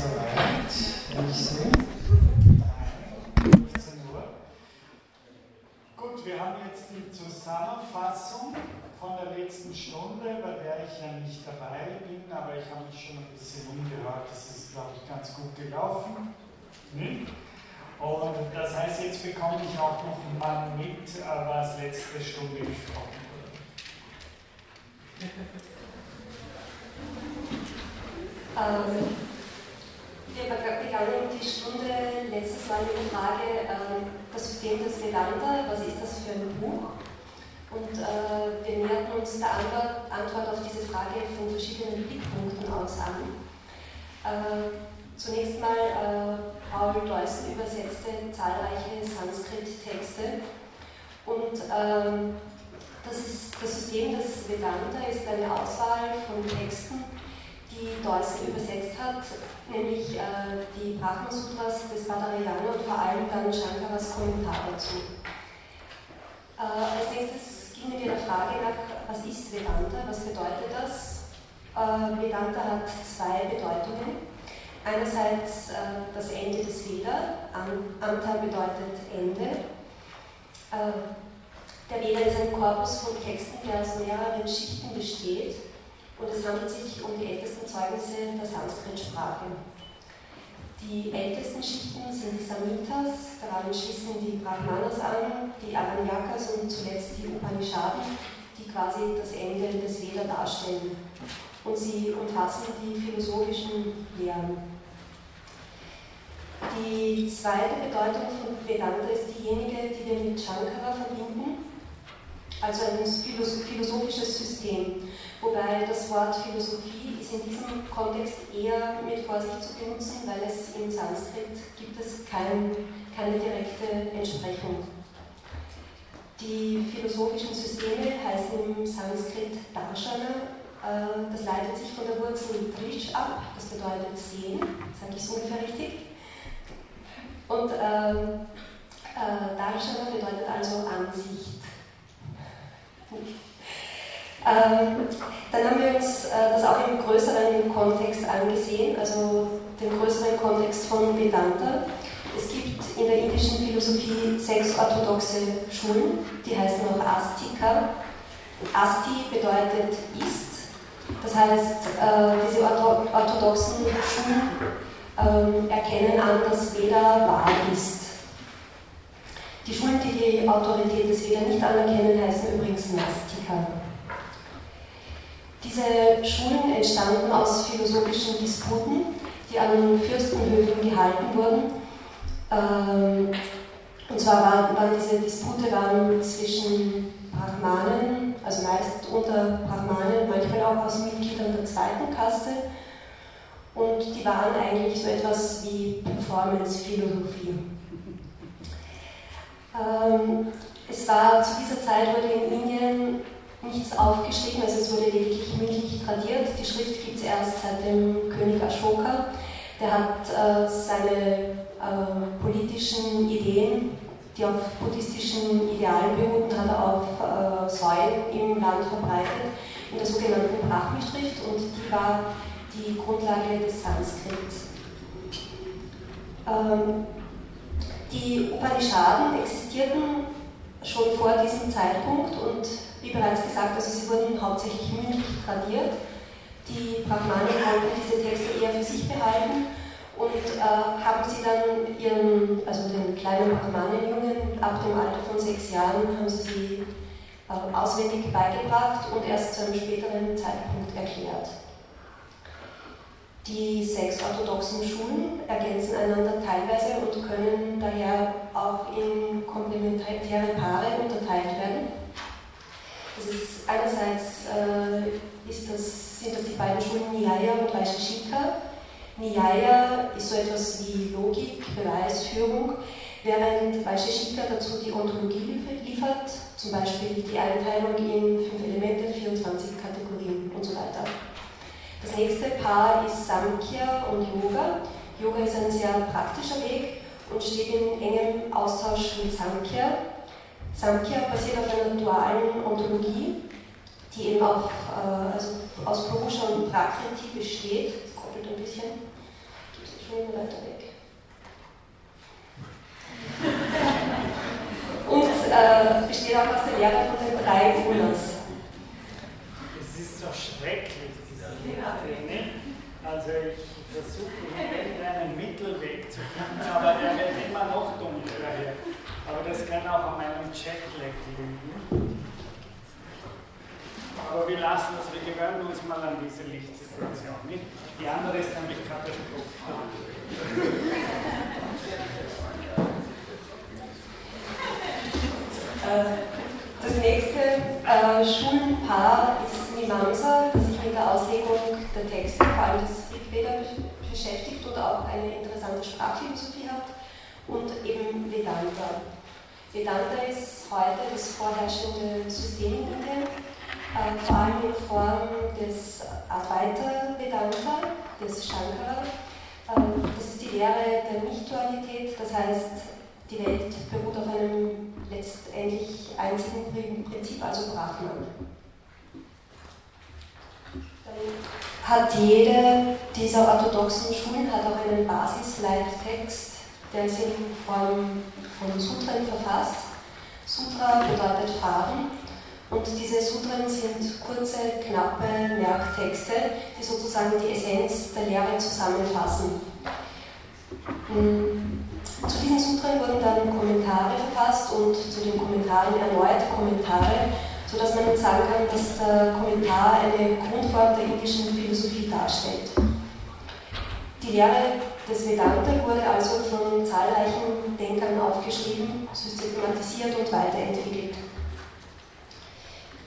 soweit. Ich sehe. 15 Uhr. Gut, wir haben jetzt die Zusammenfassung von der letzten Stunde, bei der ich ja nicht dabei bin, aber ich habe mich schon ein bisschen umgehört. Das ist, glaube ich, ganz gut gelaufen. Hm? Und das heißt, jetzt bekomme ich auch noch mal mit, was letzte Stunde gesprochen wurde. Ähm, wir begannen die Stunde letztes Mal mit der Frage, äh, das System des Vedanta, was ist das für ein Buch? Und äh, wir näherten uns der Antwort, Antwort, auf diese Frage von verschiedenen Blickpunkten aus an. Äh, zunächst mal, äh, Paul Deussen übersetzte zahlreiche Sanskrit-Texte und ähm, das, ist, das System des Vedanta ist eine Auswahl von Texten, die Deussen übersetzt hat, nämlich äh, die Brahma Sutras des Badarayana und vor allem dann Shankaras Kommentar dazu. Äh, als nächstes gingen wir der Frage nach, was ist Vedanta, was bedeutet das? Äh, Vedanta hat zwei Bedeutungen. Einerseits äh, das Ende des Veda, Anta bedeutet Ende. Äh, der Veda ist ein Korpus von Texten, der aus mehreren Schichten besteht und es handelt sich um die ältesten Zeugnisse der Sanskrit-Sprache. Die ältesten Schichten sind die Samhitas, daran schließen die Brahmanas an, die Aranyakas und zuletzt die Upanishaden, die quasi das Ende des Veda darstellen. Und sie umfassen die philosophischen Lehren. Die zweite Bedeutung von Vedanta ist diejenige, die wir mit Shankara verbinden, also ein philosophisches System. Wobei das Wort Philosophie ist in diesem Kontext eher mit Vorsicht zu benutzen, weil es im Sanskrit gibt es kein, keine direkte Entsprechung. Die philosophischen Systeme heißen im Sanskrit Darshana. Äh, das leitet sich von der Wurzel Drish ab, das bedeutet sehen, sage ich es ungefähr richtig. Und ähm, äh, Darshana bedeutet also Ansicht. Ähm, dann haben wir uns äh, das auch im größeren Kontext angesehen, also den größeren Kontext von Vedanta. Es gibt in der indischen Philosophie sechs orthodoxe Schulen, die heißen auch Astika. Asti bedeutet ist, das heißt, äh, diese orthodoxen Schulen äh, erkennen an, dass Veda wahr ist. Die Schulen, die die Autorität des Veda nicht anerkennen, heißen übrigens Nastika. Diese Schulen entstanden aus philosophischen Disputen, die an Fürstenhöfen gehalten wurden. Ähm, und zwar waren, waren diese Dispute waren zwischen Brahmanen, also meist unter Brahmanen, manchmal auch aus Mitgliedern der zweiten Kaste. Und die waren eigentlich so etwas wie Performance-Philosophie. Ähm, es war zu dieser Zeit wurde in Indien nichts aufgeschrieben, also es wurde lediglich mündlich tradiert. Die Schrift gibt es erst seit dem König Ashoka. Der hat äh, seine äh, politischen Ideen, die auf buddhistischen Idealen beruhten, hat er auf äh, Säulen im Land verbreitet, in der sogenannten Brahmi-Schrift und die war die Grundlage des Sanskrit. Ähm, die Upanishaden existierten schon vor diesem Zeitpunkt und wie bereits gesagt, also sie wurden hauptsächlich mündlich tradiert. Die Brahmanen wollten diese Texte eher für sich behalten und äh, haben sie dann ihren, also den kleinen Brahmanenjungen ab dem Alter von sechs Jahren, haben sie sie äh, auswendig beigebracht und erst zu einem späteren Zeitpunkt erklärt. Die sechs orthodoxen Schulen ergänzen einander teilweise und können daher auch in komplementäre Paare unterteilt werden. Das ist einerseits äh, ist das, sind das die beiden Schulen Nyaya und Vaisheshika. Nyaya ist so etwas wie Logik, Beweisführung, während Vaisheshika dazu die Ontologie liefert, zum Beispiel die Einteilung in fünf Elemente, 24 Kategorien und so weiter. Das nächste Paar ist Samkhya und Yoga. Yoga ist ein sehr praktischer Weg und steht in engem Austausch mit Samkhya. Samkhya basiert auf einer dualen Ontologie, die eben auch äh, also aus Purusha und Prakriti besteht. Das koppelt ein bisschen. Geht es schon weiter weg. und äh, besteht auch aus der Lehre von den drei Gunas. Es ist doch schrecklich, diese Lehre. Ne? Also ich versuche irgendeinen Mittelweg zu finden, aber der wird immer noch dunkler hier. Aber das kann auch an meinem Jetlag liegen. Aber wir lassen das, wir gewöhnen uns mal an diese Lichtsituation. Nicht? Die andere ist nämlich katastrophal. Äh, das nächste äh, Schulenpaar ist Mimamsa, das sich mit der Auslegung der Texte, vor allem des Rigveda, beschäftigt und auch eine interessante Sprachphilosophie hat, und eben Vedanta. Vedanta ist heute das vorherrschende System in Indien, äh, vor allem in Form des Advaita Vedanta, des Shankara. Äh, das ist die Lehre der Nicht-Dualität, das heißt, die Welt beruht auf einem letztendlich einzigen Prinzip, also Brahman. Dann hat jede dieser orthodoxen Schulen hat auch einen Basisleittext, der ist in Form von Sutren verfasst. Sutra bedeutet Faden und diese Sutren sind kurze, knappe Merktexte, die sozusagen die Essenz der Lehre zusammenfassen. Hm. Zu diesen Sutren wurden dann Kommentare verfasst und zu den Kommentaren erneut Kommentare, sodass man sagen kann, dass der Kommentar eine Grundform der indischen Philosophie darstellt. Die Lehre des Vedanta wurde also von zahlreichen Denkern aufgeschrieben, systematisiert und weiterentwickelt.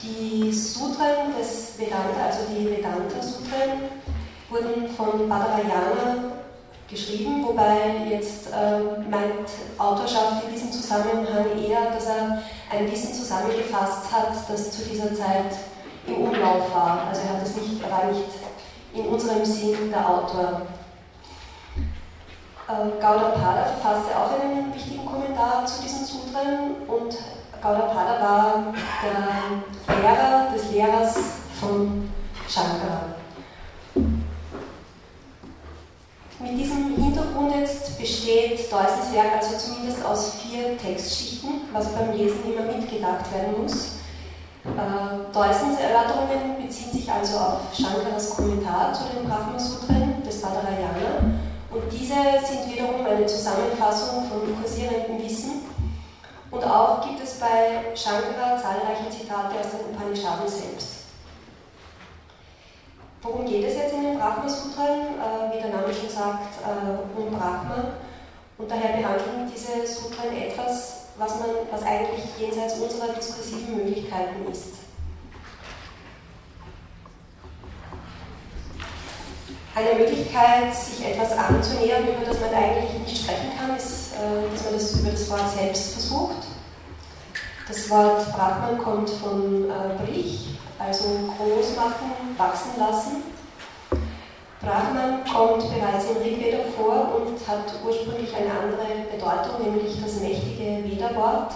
Die Sutren des Vedanta, also die Vedanta-Sutren, wurden von Badarayana geschrieben, wobei jetzt äh, meint Autorschaft in diesem Zusammenhang eher, dass er ein Wissen zusammengefasst hat, das zu dieser Zeit im Umlauf war. Also er hat es nicht, er war nicht in unserem Sinn der Autor. Äh, Gaudapada verfasste auch einen wichtigen Kommentar zu diesen Sutren und Gaudapada war der Lehrer des Lehrers von Shankara. Mit diesem Hintergrund jetzt besteht Deussens Werk also zumindest aus vier Textschichten, was beim Lesen immer mitgedacht werden muss. Äh, Deussens Erörterungen beziehen sich also auf Shankaras Kommentar zu den Brahmasutren des Badarayana diese sind wiederum eine Zusammenfassung von kursierendem Wissen. Und auch gibt es bei Shankara zahlreiche Zitate aus den Upanishaden selbst. Worum geht es jetzt in den Brahma-Sutren? Äh, wie der Name schon sagt, äh, um Brahma. Und daher behandeln diese Sutren etwas, was, man, was eigentlich jenseits unserer diskursiven Möglichkeiten ist. Eine Möglichkeit, sich etwas anzunähern, über das man eigentlich nicht sprechen kann, ist, äh, dass man das über das Wort selbst versucht. Das Wort Brahman kommt von äh, Brich, also groß machen, wachsen lassen. Brahman kommt bereits im Rigveda vor und hat ursprünglich eine andere Bedeutung, nämlich das mächtige Veda-Wort.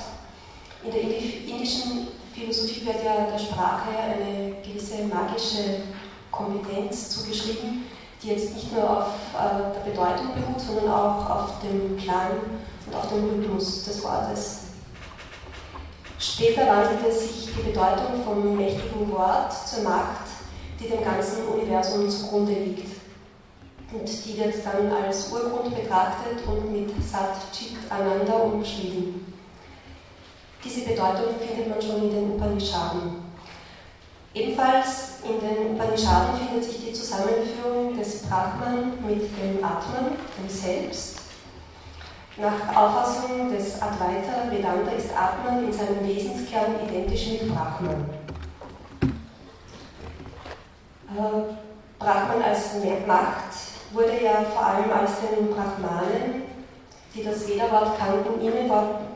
In der indischen Philosophie wird ja der Sprache eine gewisse magische Kompetenz zugeschrieben, die jetzt nicht nur auf äh, der Bedeutung beruht, sondern auch auf dem Klang und auf dem Rhythmus des Wortes. Später wandelte sich die Bedeutung vom mächtigen Wort zur Macht, die dem ganzen Universum zugrunde liegt. Und die wird dann als Urgrund betrachtet und mit Sat Chit Ananda umschrieben. Diese Bedeutung findet man schon in den Upanishaden. Ebenfalls in den Upanishaden findet sich die Zusammenführung des Brahman mit dem Atman, dem Selbst, nach Auffassung des Advaita Vedanta ist Atman in seinem Wesenskern identisch mit Brahman. Äh, Brahman als Macht wurde ja vor allem als den Brahmanen, die das Veda-Wort kannten,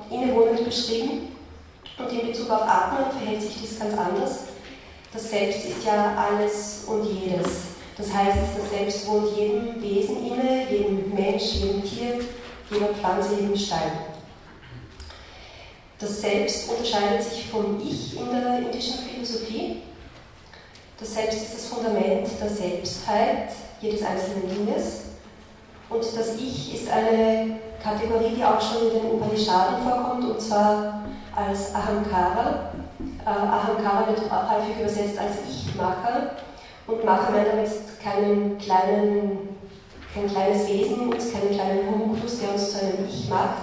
innewohnend beschrieben. Und in Bezug auf Atman verhält sich dies ganz anders. Das Selbst ist ja alles und jedes. Das heißt, das Selbst wohnt jedem Wesen inne, jedem Mensch, jedem Tier, jeder Pflanze, jedem Stein. Das Selbst unterscheidet sich vom Ich in der indischen Philosophie. Das Selbst ist das Fundament der Selbstheit jedes einzelnen Dinges. Und das Ich ist eine Kategorie, die auch schon in den Upanishaden vorkommt, und zwar als Ahamkara. Äh, Ahamkara wird häufig übersetzt als Ich-Macher und Macher meint damit keinen kleinen, kein kleines Wesen, uns keinen kleinen Homunculus, der uns zu einem Ich macht.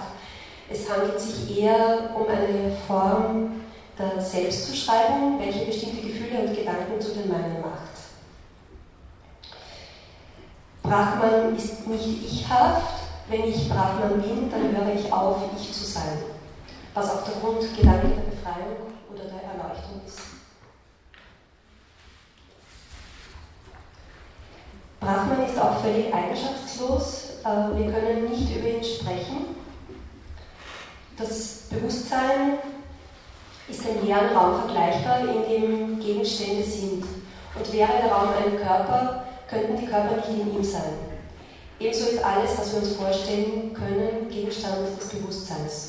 Es handelt sich eher um eine Form der Selbstzuschreibung, welche bestimmte Gefühle und Gedanken zu den meinen macht. Brahman ist nicht ichhaft. Wenn ich Brahman bin, dann höre ich auf, ich zu sein. Was auch der Grundgedanke der Befreiung Erleuchtung ist. Brahman ist auch völlig eigenschaftslos. Äh, wir können nicht über ihn sprechen. Das Bewusstsein ist ein leeren Raum vergleichbar, in dem Gegenstände sind. Und wäre der Raum ein Körper, könnten die Körper nicht in ihm sein. Ebenso ist alles, was wir uns vorstellen können, Gegenstand des Bewusstseins.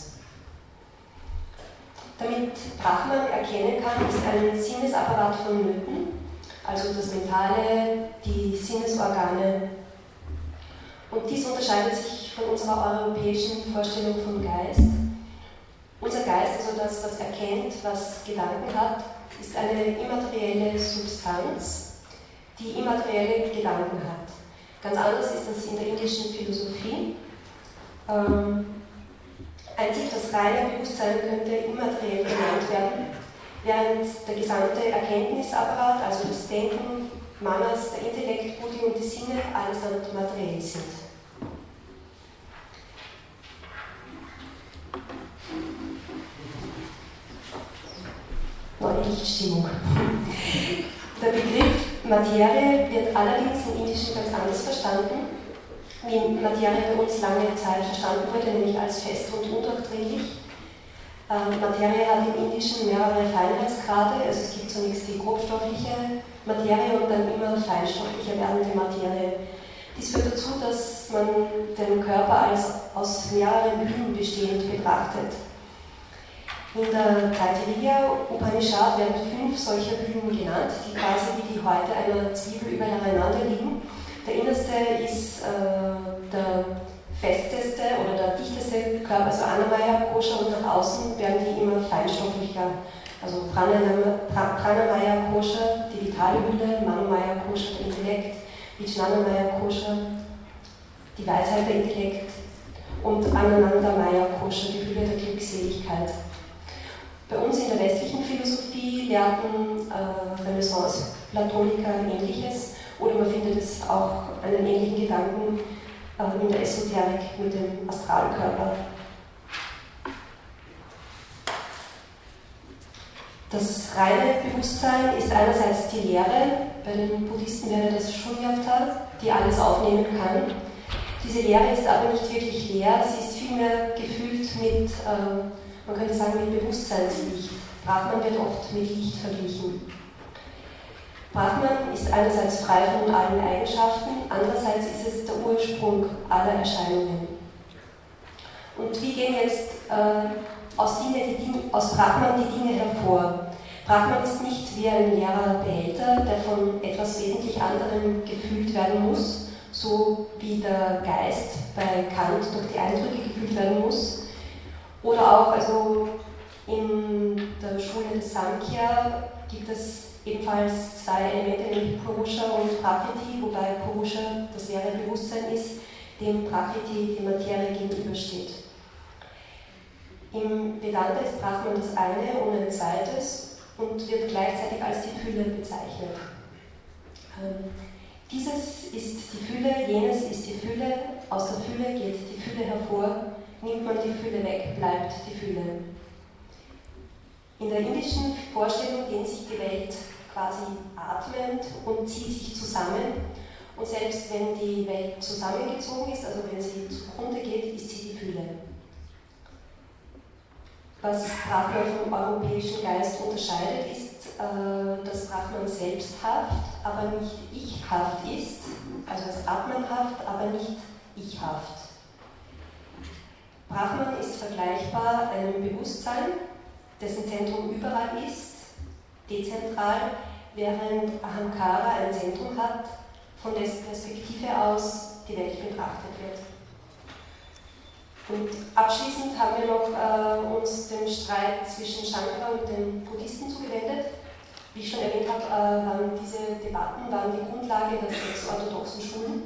Damit Brahman erkennen kann, ist ein Sinnesapparat vonnöten, also das Mentale, die Sinnesorgane. Und dies unterscheidet sich von unserer europäischen Vorstellung vom Geist. Unser Geist, also das, was erkennt, was Gedanken hat, ist eine immaterielle Substanz, die immaterielle Gedanken hat. Ganz anders ist das in der indischen Philosophie. Ähm, einzig das reine Bewusstsein könnte immateriell genannt werden, während der gesamte Erkenntnisapparat, also das Denken, Manas, der Intellekt, Buddhi und die Sinne allesamt materiell sind. Neue Lichtstimmung. Der Begriff Materie wird allerdings im Indischen ganz anders verstanden, wie Materie bei uns lange Zeit verstanden wurde, nämlich als fest und undurchdringlich. Ähm, Materie hat im Indischen mehrere Feinheitsgrade, also es gibt zunächst die grobstoffliche Materie und dann immer feinstofflicher werdende Materie. Dies führt dazu, dass man den Körper als aus mehreren Hüllen bestehend betrachtet. In der Taittiriya Upanishad werden fünf solcher Hüllen genannt, die quasi wie die Häute einer Zwiebel übereinander liegen. Der innerste ist äh, der festeste oder der dichteste Körper, also Anamaya Kosha, und nach außen werden die immer feinstofflicher. Also Pranamaya Kosha, die vitale Hülle, Manomaya Kosha, der Intellekt, Vijnanamaya Kosha, die Weisheit der Intellekt und Anandamaya Kosha, die Hülle der Glückseligkeit. Bei uns in der westlichen Philosophie lehrten äh, Renaissance-Platoniker ähnliches oder man findet es auch einen ähnlichen Gedanken äh, in der Esoterik mit dem Astralkörper. Das reine Bewusstsein ist einerseits die Lehre, bei den Buddhisten wäre das Shunyata, die alles aufnehmen kann. Diese Lehre ist aber nicht wirklich leer, sie ist vielmehr gefüllt mit äh, man könnte sagen mit Bewusstseinslicht. Brahman wird oft mit Licht verglichen. Brahman ist einerseits frei von allen Eigenschaften, andererseits ist es der Ursprung aller Erscheinungen. Und wie gehen jetzt äh, aus, Dinge, Dinge, aus Brahman die Dinge hervor? Brahman ist nicht wie ein leerer Behälter, der von etwas wesentlich anderem gefüllt werden muss, so wie der Geist bei Kant durch die Eindrücke gefüllt werden muss, oder auch also in der Schule des Sankhya gibt es ebenfalls zwei Elemente, nämlich Purusha und Prakriti, wobei Purusha das leere Bewusstsein ist, dem Prakriti die Materie gegenübersteht. Im Vedanta ist Brahman das eine und ein zweites und wird gleichzeitig als die Fülle bezeichnet. Ähm, dieses ist die Fülle, jenes ist die Fülle, aus der Fülle geht die Fülle hervor nimmt man die Fülle weg, bleibt die Fülle. In der indischen Vorstellung dehnt sich die Welt quasi atmend und zieht sich zusammen. Und selbst wenn die Welt zusammengezogen ist, also wenn sie zugrunde geht, ist sie die Fülle. Was Brahman vom europäischen Geist unterscheidet, ist, äh, dass Brahman selbsthaft, aber nicht ichhaft ist, also als atmenhaft, aber nicht ichhaft. Brahman ist vergleichbar einem Bewusstsein, dessen Zentrum überall ist, dezentral, während Ahamkara ein Zentrum hat, von dessen Perspektive aus die Welt betrachtet wird. Und abschließend haben wir noch äh, uns dem Streit zwischen Shankara und den Buddhisten zugewendet. Wie ich schon erwähnt habe, äh, waren diese Debatten waren die Grundlage der sechs orthodoxen Schulen.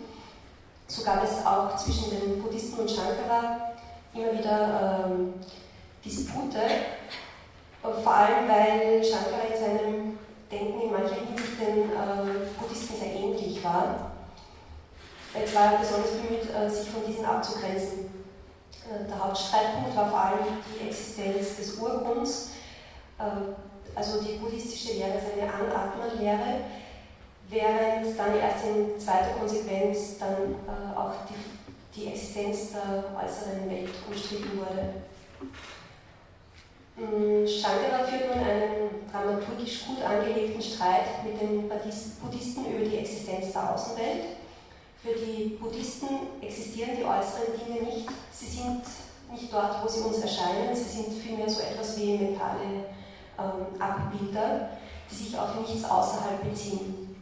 So gab es auch zwischen den Buddhisten und Shankara immer wieder ähm, Dispute, vor allem weil Shankara in seinem Denken in mancher Hinsicht den äh, Buddhisten sehr ähnlich war. Er war besonders bemüht, äh, sich von diesen abzugrenzen. Äh, der Hauptstreitpunkt war vor allem die Existenz des Urgrunds, äh, also die buddhistische Lehre ist eine Anatman-Lehre, während dann erst in zweiter Konsequenz dann äh, auch die, die Existenz der äußeren Welt umstritten wurde. Mm, Shankara führt nun einen dramaturgisch gut angelegten Streit mit den Buddhisten über die Existenz der Außenwelt. Für die Buddhisten existieren die äußeren Dinge nicht. Sie sind nicht dort, wo sie uns erscheinen. Sie sind vielmehr so etwas wie mentale ähm, Abbilder, die sich auf nichts außerhalb beziehen.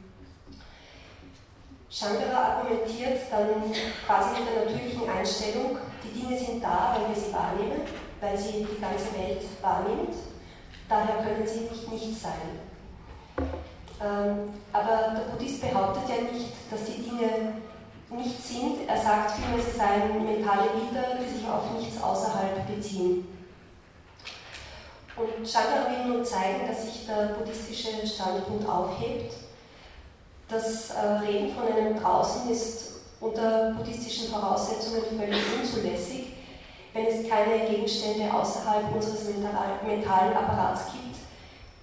Shankara argumentiert dann quasi mit der natürlichen Einstellung, die Dinge sind da, weil wir sie wahrnehmen, weil sie die ganze Welt wahrnimmt. Daher können sie nicht nichts sein. Ähm, aber der Buddhist behauptet ja nicht, dass die Dinge nicht sind. Er sagt vielmehr, sie seien mentale Bilder, die sich auf nichts außerhalb beziehen. Und Shankara will nun zeigen, dass sich der buddhistische Standpunkt aufhebt. Das äh, Reden von einem Draußen ist unter buddhistischen Voraussetzungen völlig unzulässig. Wenn es keine Gegenstände außerhalb unseres mentalen Apparats gibt,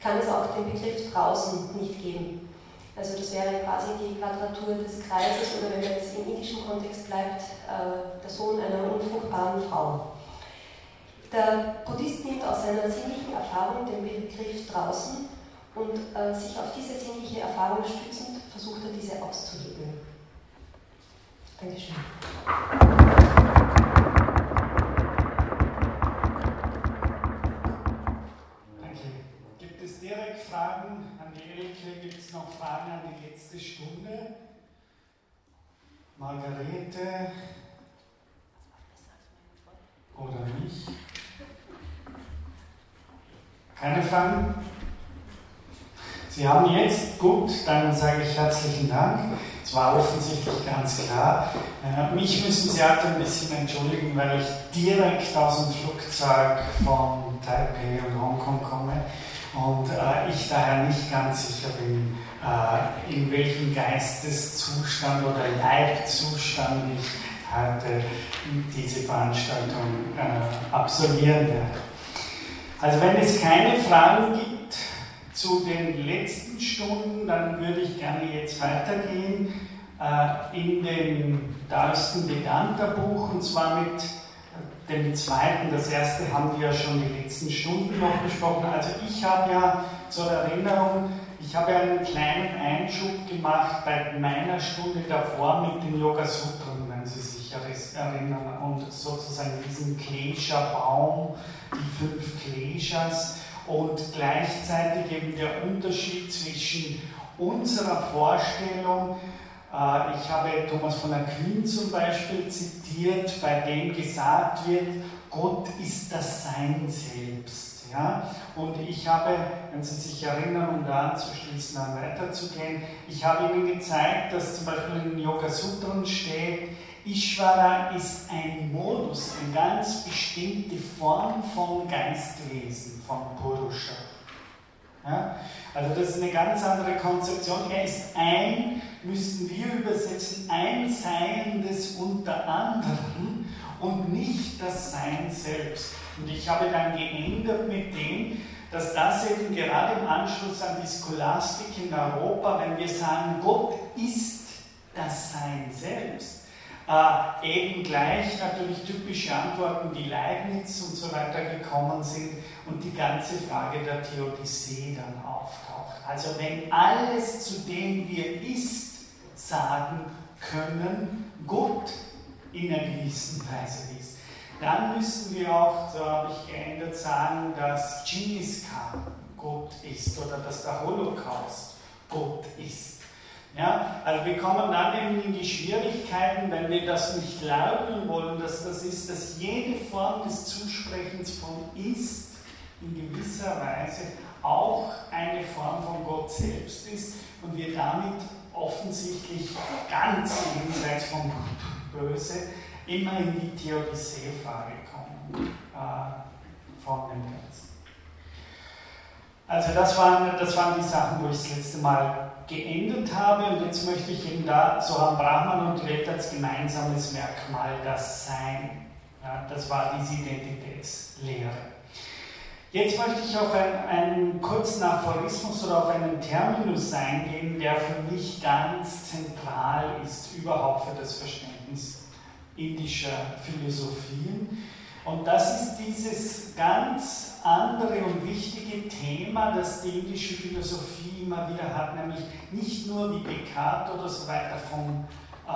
kann es auch den Begriff draußen nicht geben. Also das wäre quasi die Quadratur des Kreises oder wenn man jetzt im indischen Kontext bleibt, äh, der Sohn einer unfruchtbaren Frau. Der Buddhist nimmt aus seiner sinnlichen Erfahrung den Begriff draußen und äh, sich auf diese sinnliche Erfahrung stützend versucht er diese auszulegen. Dankeschön. Margarete oder mich? Keine Fragen? Sie haben jetzt, gut, dann sage ich herzlichen Dank. Es war offensichtlich ganz klar. Äh, mich müssen Sie halt ein bisschen entschuldigen, weil ich direkt aus dem Flugzeug von Taipei und Hongkong komme und äh, ich daher nicht ganz sicher bin, äh, in welchem Geisteszustand oder Leibzustand ich heute diese Veranstaltung äh, absolvieren werde. Also wenn es keine Fragen gibt zu den letzten Stunden, dann würde ich gerne jetzt weitergehen äh, in dem Dalsten Vedanta Buch und zwar mit dem zweiten. Das erste haben wir ja schon die letzten Stunden noch besprochen. Also ich habe ja zur Erinnerung, ich habe einen kleinen Einschub gemacht bei meiner Stunde davor mit den Yoga Sutren, wenn Sie sich erinnern, und sozusagen diesen Klesha-Baum die fünf Kleshas und gleichzeitig eben der Unterschied zwischen unserer Vorstellung, äh, ich habe Thomas von Aquin zum Beispiel zitiert, bei dem gesagt wird, Gott ist das Sein selbst. Ja? Und ich habe, wenn Sie sich erinnern, um da anzuschließen, dann weiterzugehen, ich habe Ihnen gezeigt, dass zum Beispiel in Yoga Sutren steht, Ishvara ist ein Modus, eine ganz bestimmte Form von Geistwesen, von Purusha. Ja? Also das ist eine ganz andere Konzeption. Er ist ein, müssten wir übersetzen, ein Seiendes unter anderem und nicht das Sein selbst. Und ich habe dann geändert mit dem, dass das eben gerade im Anschluss an die Scholastik in Europa, wenn wir sagen, Gott ist das Sein selbst, äh, eben gleich natürlich typische Antworten wie Leibniz und so weiter gekommen sind und die ganze Frage der Theodizee dann auftaucht. Also wenn alles, zu dem wir ist, sagen können, Gott in einer gewissen Weise ist, dann müssen wir auch, so habe ich geändert, sagen, dass Genghis Khan Gott ist oder dass der Holocaust Gott ist. Ja, also wir kommen dann eben in die Schwierigkeiten, wenn wir das nicht leugnen wollen, dass das ist, dass jede Form des Zusprechens von ist in gewisser Weise auch eine Form von Gott selbst ist und wir damit offensichtlich ganz jenseits von Gut und Böse immer in die Theodicee-Frage kommen äh, von dem Ganzen. Also das waren, das waren die Sachen, wo ich das letzte Mal geendet habe und jetzt möchte ich eben da, so haben Brahman und Welt als gemeinsames Merkmal das Sein. Ja, das war diese Identitätslehre. Jetzt möchte ich auf einen, einen kurzen Aphorismus oder auf einen Terminus eingehen, der für mich ganz zentral ist, überhaupt für das Verständnis indischer Philosophien. Und das ist dieses ganz andere und wichtige Thema, das die indische Philosophie immer wieder hat, nämlich nicht nur wie Descartes oder so weiter vom äh,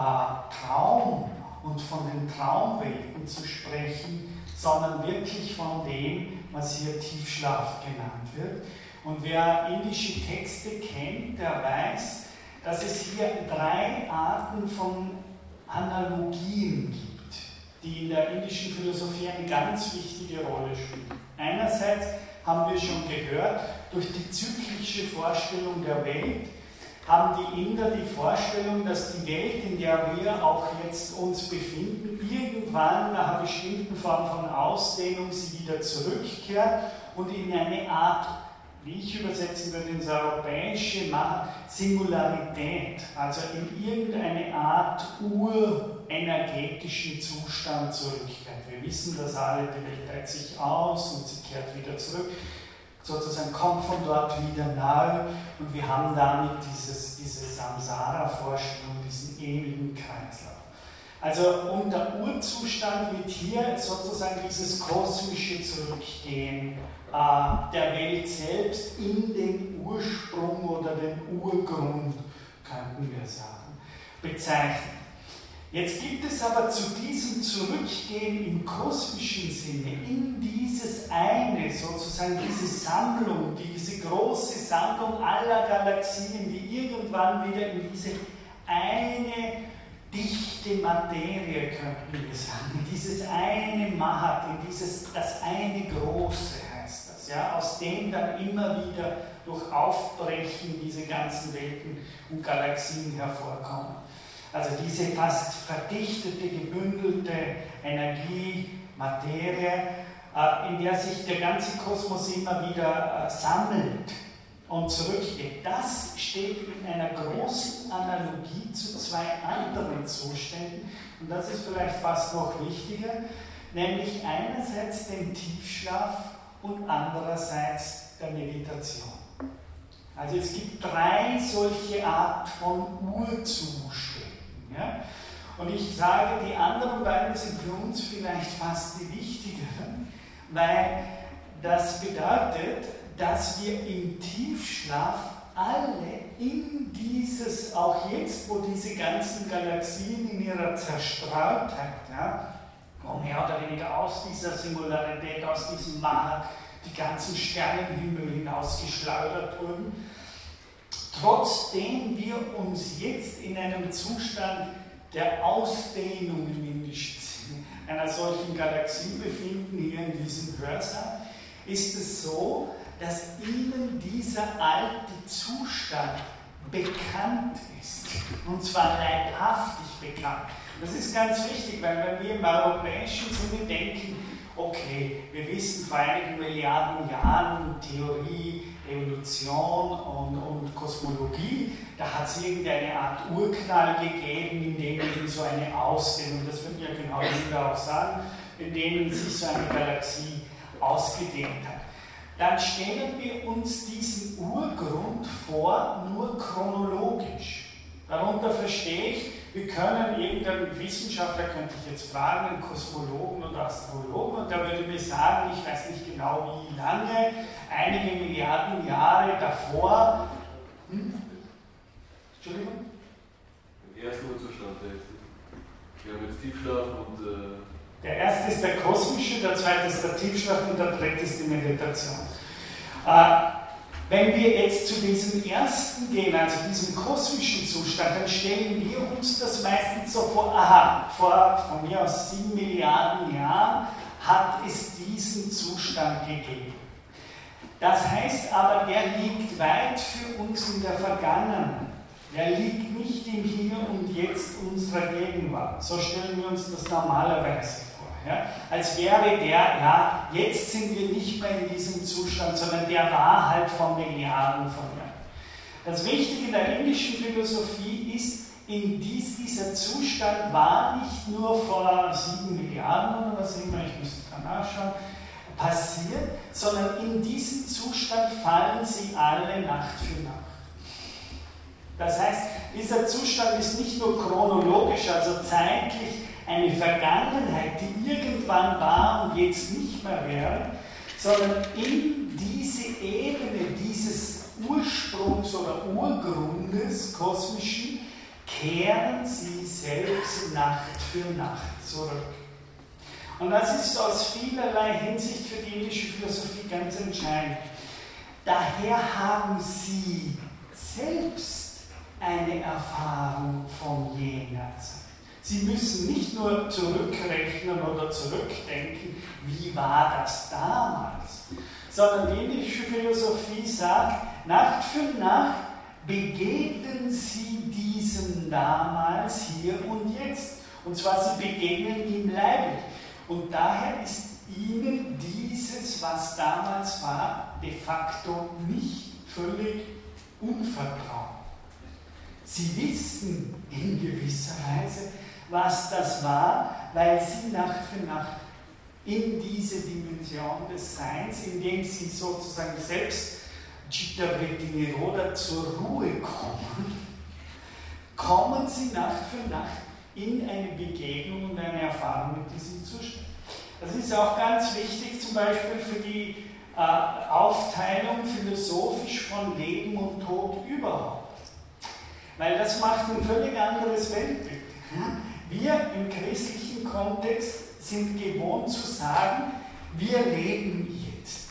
Traum und von den Traumwelten zu sprechen, sondern wirklich von dem, was hier Tiefschlaf genannt wird. Und wer indische Texte kennt, der weiß, dass es hier drei Arten von Analogien gibt, die in der indischen Philosophie eine ganz wichtige Rolle spielen. Einerseits haben wir schon gehört, durch die zyklische Vorstellung der Welt haben die Inder die Vorstellung, dass die Welt, in der wir auch jetzt uns befinden, irgendwann nach einer bestimmten Form von Ausdehnung sie wieder zurückkehrt und in eine Art, wie ich übersetzen würde, ins europäische Singularität, also in irgendeine Art urenergetischen Zustand zurückkehrt. Wir wissen das alle, die Welt teilt sich aus und sie kehrt wieder zurück sozusagen kommt von dort wieder nahe und wir haben damit dieses, diese Samsara-Vorstellung, diesen ewigen Kreislauf. Also unter Urzustand wird hier sozusagen dieses kosmische Zurückgehen der Welt selbst in den Ursprung oder den Urgrund, könnten wir sagen, bezeichnet. Jetzt gibt es aber zu diesem Zurückgehen im kosmischen Sinne, in dieses eine, sozusagen diese Sammlung, diese große Sammlung aller Galaxien, die irgendwann wieder in diese eine dichte Materie, könnten wir sagen, in dieses eine Mahat, in dieses, das eine Große heißt das, ja, aus dem dann immer wieder durch Aufbrechen diese ganzen Welten und Galaxien hervorkommen. Also diese fast verdichtete, gebündelte Energie, Materie, äh, in der sich der ganze Kosmos immer wieder äh, sammelt und zurückgeht. Das steht in einer großen Analogie zu zwei anderen Zuständen und das ist vielleicht fast noch wichtiger, nämlich einerseits den Tiefschlaf und andererseits der Meditation. Also es gibt drei solche Art von Urzuständen. Ja? Und ich sage, die anderen beiden sind für uns vielleicht fast die wichtigeren, weil das bedeutet, dass wir im Tiefschlaf alle in dieses, auch jetzt, wo diese ganzen Galaxien in ihrer Zerstreutheit, ja, wo mehr oder weniger aus dieser Singularität, aus diesem Mahat, die ganzen Sternenhimmel hinausgeschleudert wurden, trotzdem wir uns jetzt in einem Zustand der Ausdehnung Sinn einer solchen Galaxie befinden, hier in diesem Hörsaal, ist es so, dass Ihnen dieser alte Zustand bekannt ist. Und zwar leibhaftig bekannt. Das ist ganz wichtig, weil wenn wir im europäischen Sinne denken, okay, wir wissen vor einigen Milliarden Jahren Theorie, Evolution und, und Kosmologie, da hat es irgendeine Art Urknall gegeben, in dem eben so eine Ausdehnung, das würden ja genau Kinder auch sagen, in dem sich so eine Galaxie ausgedehnt hat. Dann stellen wir uns diesen Urgrund vor, nur chronologisch. Darunter verstehe ich, wir können irgendeinen Wissenschaftler, könnte ich jetzt fragen, einen Kosmologen oder Astrologen, und der würde mir sagen, ich weiß nicht genau wie lange, einige Milliarden Jahre davor. Hm? Entschuldigung? Der erste Urzustand, der. Wir haben jetzt Tiefschlaf und. Äh der erste ist der kosmische, der zweite ist der Tiefschlaf und der dritte ist die Meditation. Äh, Wenn wir jetzt zu diesem ersten gehen, also diesem kosmischen Zustand, dann stellen wir uns das meistens so vor, aha, vor von mir aus sieben Milliarden Jahren hat es diesen Zustand gegeben. Das heißt aber, der liegt weit für uns in der Vergangenheit. Er liegt nicht im Hier und Jetzt unserer Gegenwart. So stellen wir uns das normalerweise. Ja? Als wäre der, ja, jetzt sind wir nicht mehr in diesem Zustand, sondern der war halt von Milliarden von Jahren. Das Wichtige in der indischen Philosophie ist, in dies, dieser Zustand war nicht nur vor sieben Milliarden oder was immer, ich müsste da nachschauen, passiert, sondern in diesen Zustand fallen sie alle Nacht für Nacht. Das heißt, dieser Zustand ist nicht nur chronologisch, also zeitlich eine Vergangenheit, die irgendwann war und jetzt nicht mehr wäre, sondern in diese Ebene dieses Ursprungs oder Urgrundes kosmischen kehren sie selbst Nacht für Nacht zurück. Und das ist aus vielerlei Hinsicht für die indische Philosophie ganz entscheidend. Daher haben sie selbst eine Erfahrung von jener Zeit. Sie müssen nicht nur zurückrechnen oder zurückdenken, wie war das damals, sondern die indische Philosophie sagt, Nacht für Nacht begegnen sie diesem damals, hier und jetzt. Und zwar sie begegnen ihm leiblich. Und daher ist ihnen dieses, was damals war, de facto nicht völlig unvertraut. Sie wissen in gewisser Weise, was das war, weil sie Nacht für Nacht in diese Dimension des Seins, indem sie sozusagen selbst Chittavritti Niroda zur Ruhe kommen, kommen sie Nacht für Nacht in eine Begegnung und eine Erfahrung mit diesem Zustand. Das ist auch ganz wichtig zum Beispiel für die äh, Aufteilung philosophisch von Leben und Tod überhaupt. Weil das macht ein völlig anderes Weltbild. Wir im christlichen Kontext sind gewohnt zu sagen, wir leben jetzt.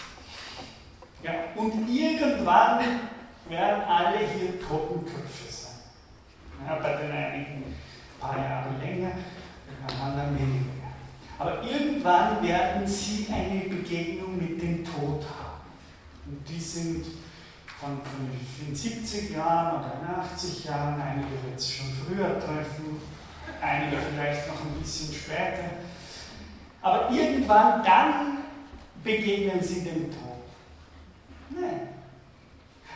Ja, und irgendwann werden alle hier Totenköpfe sein. Ja, bei den einigen ein paar Jahre länger, bei den anderen weniger. Aber irgendwann werden sie eine Begegnung mit dem Tod haben. Und die sind von, von 70 Jahren oder 80 Jahren, einige wird es schon früher treffen, einige vielleicht noch ein bisschen später. Aber irgendwann dann begegnen sie dem Tod. Nein.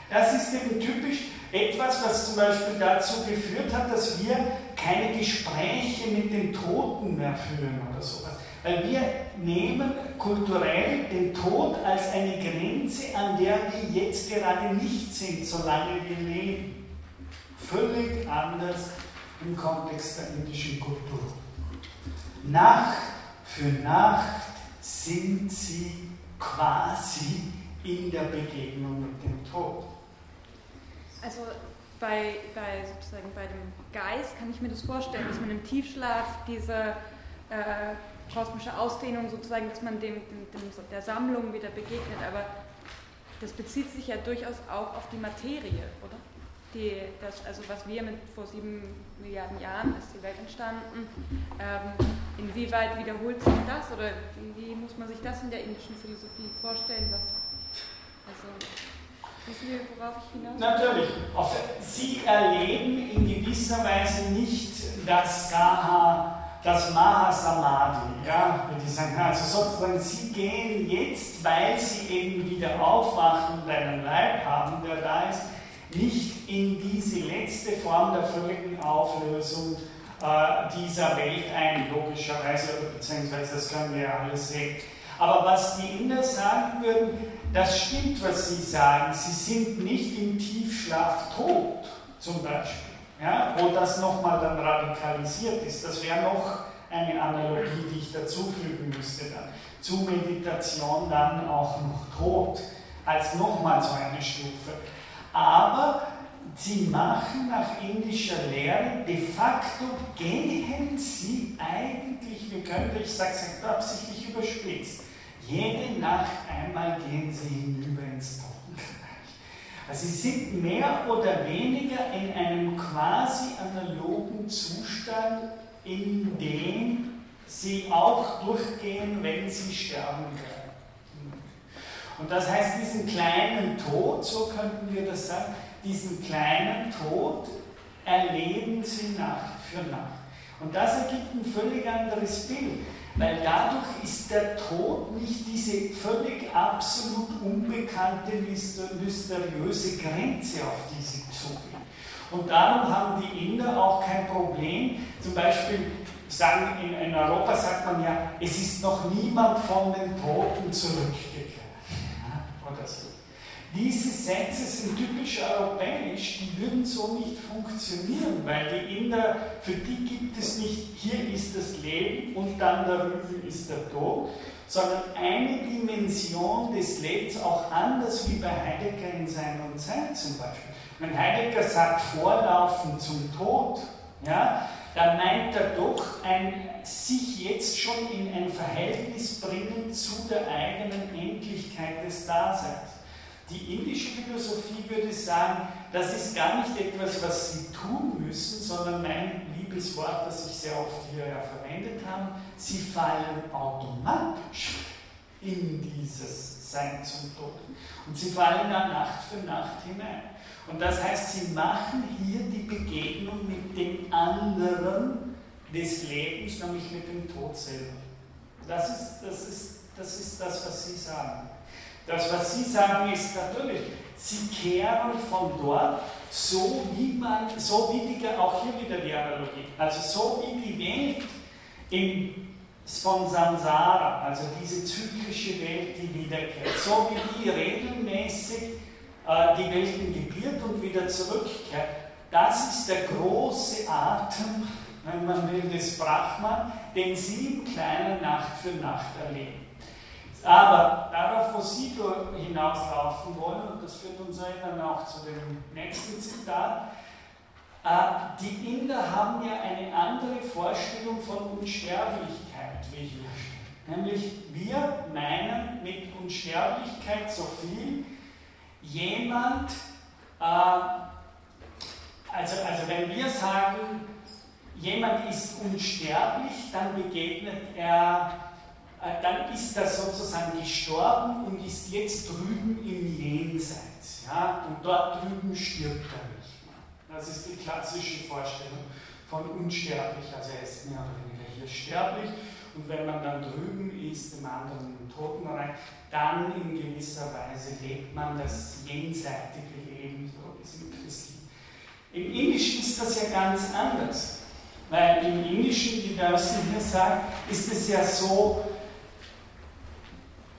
Das ist eben typisch etwas, was zum Beispiel dazu geführt hat, dass wir keine Gespräche mit den Toten mehr führen oder sowas. Weil wir nehmen kulturell den Tod als eine Grenze, an der wir jetzt gerade nicht sind, solange wir leben. Völlig anders im Kontext der indischen Kultur. Nacht für Nacht sind sie quasi in der Begegnung mit dem Tod. Also bei, bei, sozusagen bei dem Geist kann ich mir das vorstellen, dass man im Tiefschlaf diese äh, kosmische Ausdehnung sozusagen, dass man dem, dem, dem, der Sammlung wieder begegnet, aber das bezieht sich ja durchaus auch auf die Materie, oder? Die, das, also was wir mit vor sieben Milliarden Jahren ist die Welt entstanden, ähm, inwieweit wiederholt sich das oder wie muss man sich das in der indischen Philosophie vorstellen? Was, also, wissen wir, worauf ich hinaus Natürlich. Sie erleben in gewisser Weise nicht das Saha das Mahasamadhi, ja. Also sozusagen, sie gehen jetzt, weil sie eben wieder aufwachen und einen Leib haben, der da ist, nicht in diese letzte Form der völligen Auflösung äh, dieser Welt ein, logischerweise, beziehungsweise das können wir ja alles sehen. Aber was die Inder sagen würden, das stimmt, was sie sagen. Sie sind nicht im Tiefschlaf tot, zum Beispiel ja, wo das nochmal dann radikalisiert ist. Das wäre noch eine Analogie, die ich dazufügen müsste dann. Zu Meditation dann auch noch Tod, als nochmal so eine Stufe. Aber sie machen nach indischer Lehre, de facto gehen sie eigentlich, wie könnte ich sagen, absichtlich überspitzt, jede Nacht einmal gehen sie hinüber ins Totenreich. Also sie sind mehr oder weniger in einem quasi analogen Zustand, in dem sie auch durchgehen, wenn sie sterben können. Und das heißt, diesen kleinen Tod, so könnten wir das sagen, diesen kleinen Tod erleben sie Nacht für Nacht. Und das ergibt ein völlig anderes Bild, weil dadurch ist der Tod nicht diese völlig absolut unbekannte, mysteriöse Grenze, auf die sie zugehen. Und darum haben die Inder auch kein Problem, zum Beispiel sagen, in, in Europa sagt man ja, es ist noch niemand von den Toten zurückgekehrt. So. Diese Sätze sind typisch europäisch, die würden so nicht funktionieren, weil die Inder, für die gibt es nicht, hier ist das Leben und dann darüber ist der Tod, sondern eine Dimension des Lebens, auch anders wie bei Heidegger in seiner Zeit zum Beispiel. Wenn Heidegger sagt, vorlaufen zum Tod, ja, dann meint er doch ein sich jetzt schon in ein Verhältnis bringen zu der eigenen Endlichkeit des Daseins. Die indische Philosophie würde sagen, das ist gar nicht etwas, was sie tun müssen, sondern mein liebes Wort, das ich sehr oft hier ja verwendet habe, sie fallen automatisch in dieses Sein zum Tod. Und sie fallen dann Nacht für Nacht hinein. Und das heißt, sie machen hier die Begegnung mit dem anderen des Lebens, nämlich mit dem Tod selber. Das ist das, ist, das, ist das was Sie sagen. Das, was Sie sagen, ist natürlich, Sie kehren von dort, so wie man, so wie die, auch hier wieder die Analogie, also so wie die Welt im, von Samsara, also diese zyklische Welt, die wiederkehrt, so wie die regelmäßig äh, die Welten gebiert und wieder zurückkehrt, das ist der große Atem, wenn man will, des Brahman, den Sie im Kleinen Nacht für Nacht erleben. Aber darauf, wo Sie hinauslaufen wollen, und das führt uns dann auch zu dem nächsten Zitat, äh, die Inder haben ja eine andere Vorstellung von Unsterblichkeit, wie hier steht. Nämlich, wir meinen mit Unsterblichkeit so viel, jemand, äh, also, also wenn wir sagen, jemand ist unsterblich, dann begegnet er äh, dann ist er sozusagen gestorben und ist jetzt drüben im Jenseits. Ja? Und dort drüben stirbt er nicht mehr. Das ist die klassische Vorstellung von unsterblich. Also er ist mehr oder weniger hier sterblich und wenn man dann drüben ist, im anderen Totenreich, dann in gewisser Weise lebt man das jenseitige Leben, so ist im Christlichen. Im Indischen ist das ja ganz anders. Weil im Indischen, wie der Östen hier sagt, ist es ja so,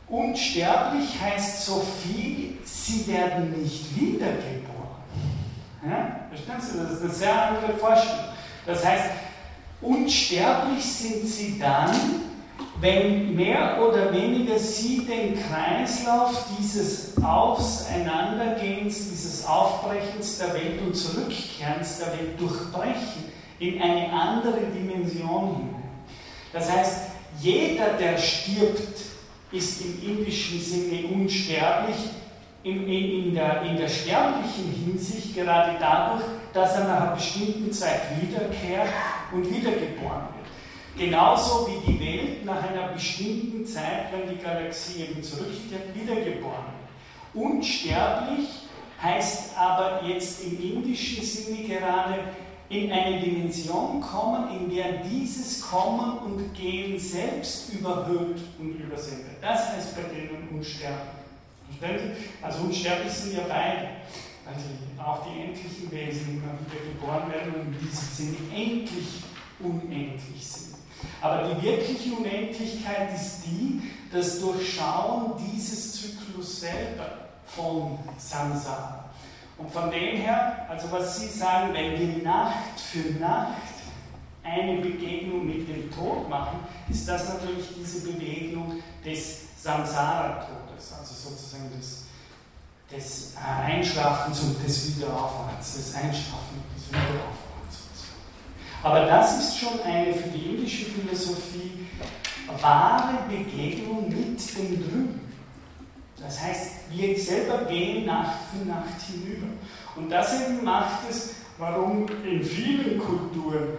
Unsterblich heißt so viel, sie werden nicht wiedergeboren. Ja? Verstehen Sie? Das ist eine sehr andere Vorstellung. Das heißt, unsterblich sind sie dann, wenn mehr oder weniger sie den Kreislauf dieses Auseinandergehens, dieses Aufbrechens der Welt und Zurückkehrens der Welt durchbrechen in eine andere Dimension hinein. Das heißt, jeder, der stirbt, ist im indischen Sinne unsterblich, in, in, in, der, in der sterblichen Hinsicht gerade dadurch, dass er nach einer bestimmten Zeit wiederkehrt und wiedergeboren wird. Genauso wie die Welt nach einer bestimmten Zeit, wenn die Galaxie eben zurückkehrt, wiedergeboren wird. Unsterblich heißt aber jetzt im indischen Sinne gerade, in eine Dimension kommen, in der dieses Kommen und Gehen selbst überhöht und übersehen wird. Das heißt bei denen unsterblich. Also unsterblich sind ja beide. Also auch die endlichen Wesen, die wieder geboren werden und in diesem Sinne endlich unendlich sind. Aber die wirkliche Unendlichkeit ist die, das Durchschauen dieses Zyklus selber von Samsara. Und von dem her, also was Sie sagen, wenn wir Nacht für Nacht eine Begegnung mit dem Tod machen, ist das natürlich diese Bewegung des Samsara-Todes, also sozusagen des, des Einschlafens und des Wiederaufwachens, des Einschlafens und des Wiederaufwachens. Aber das ist schon eine für die indische Philosophie wahre Begegnung mit dem Drüben. Das heißt, wir selber gehen Nacht für Nacht hinüber. Und das eben macht es, warum in vielen Kulturen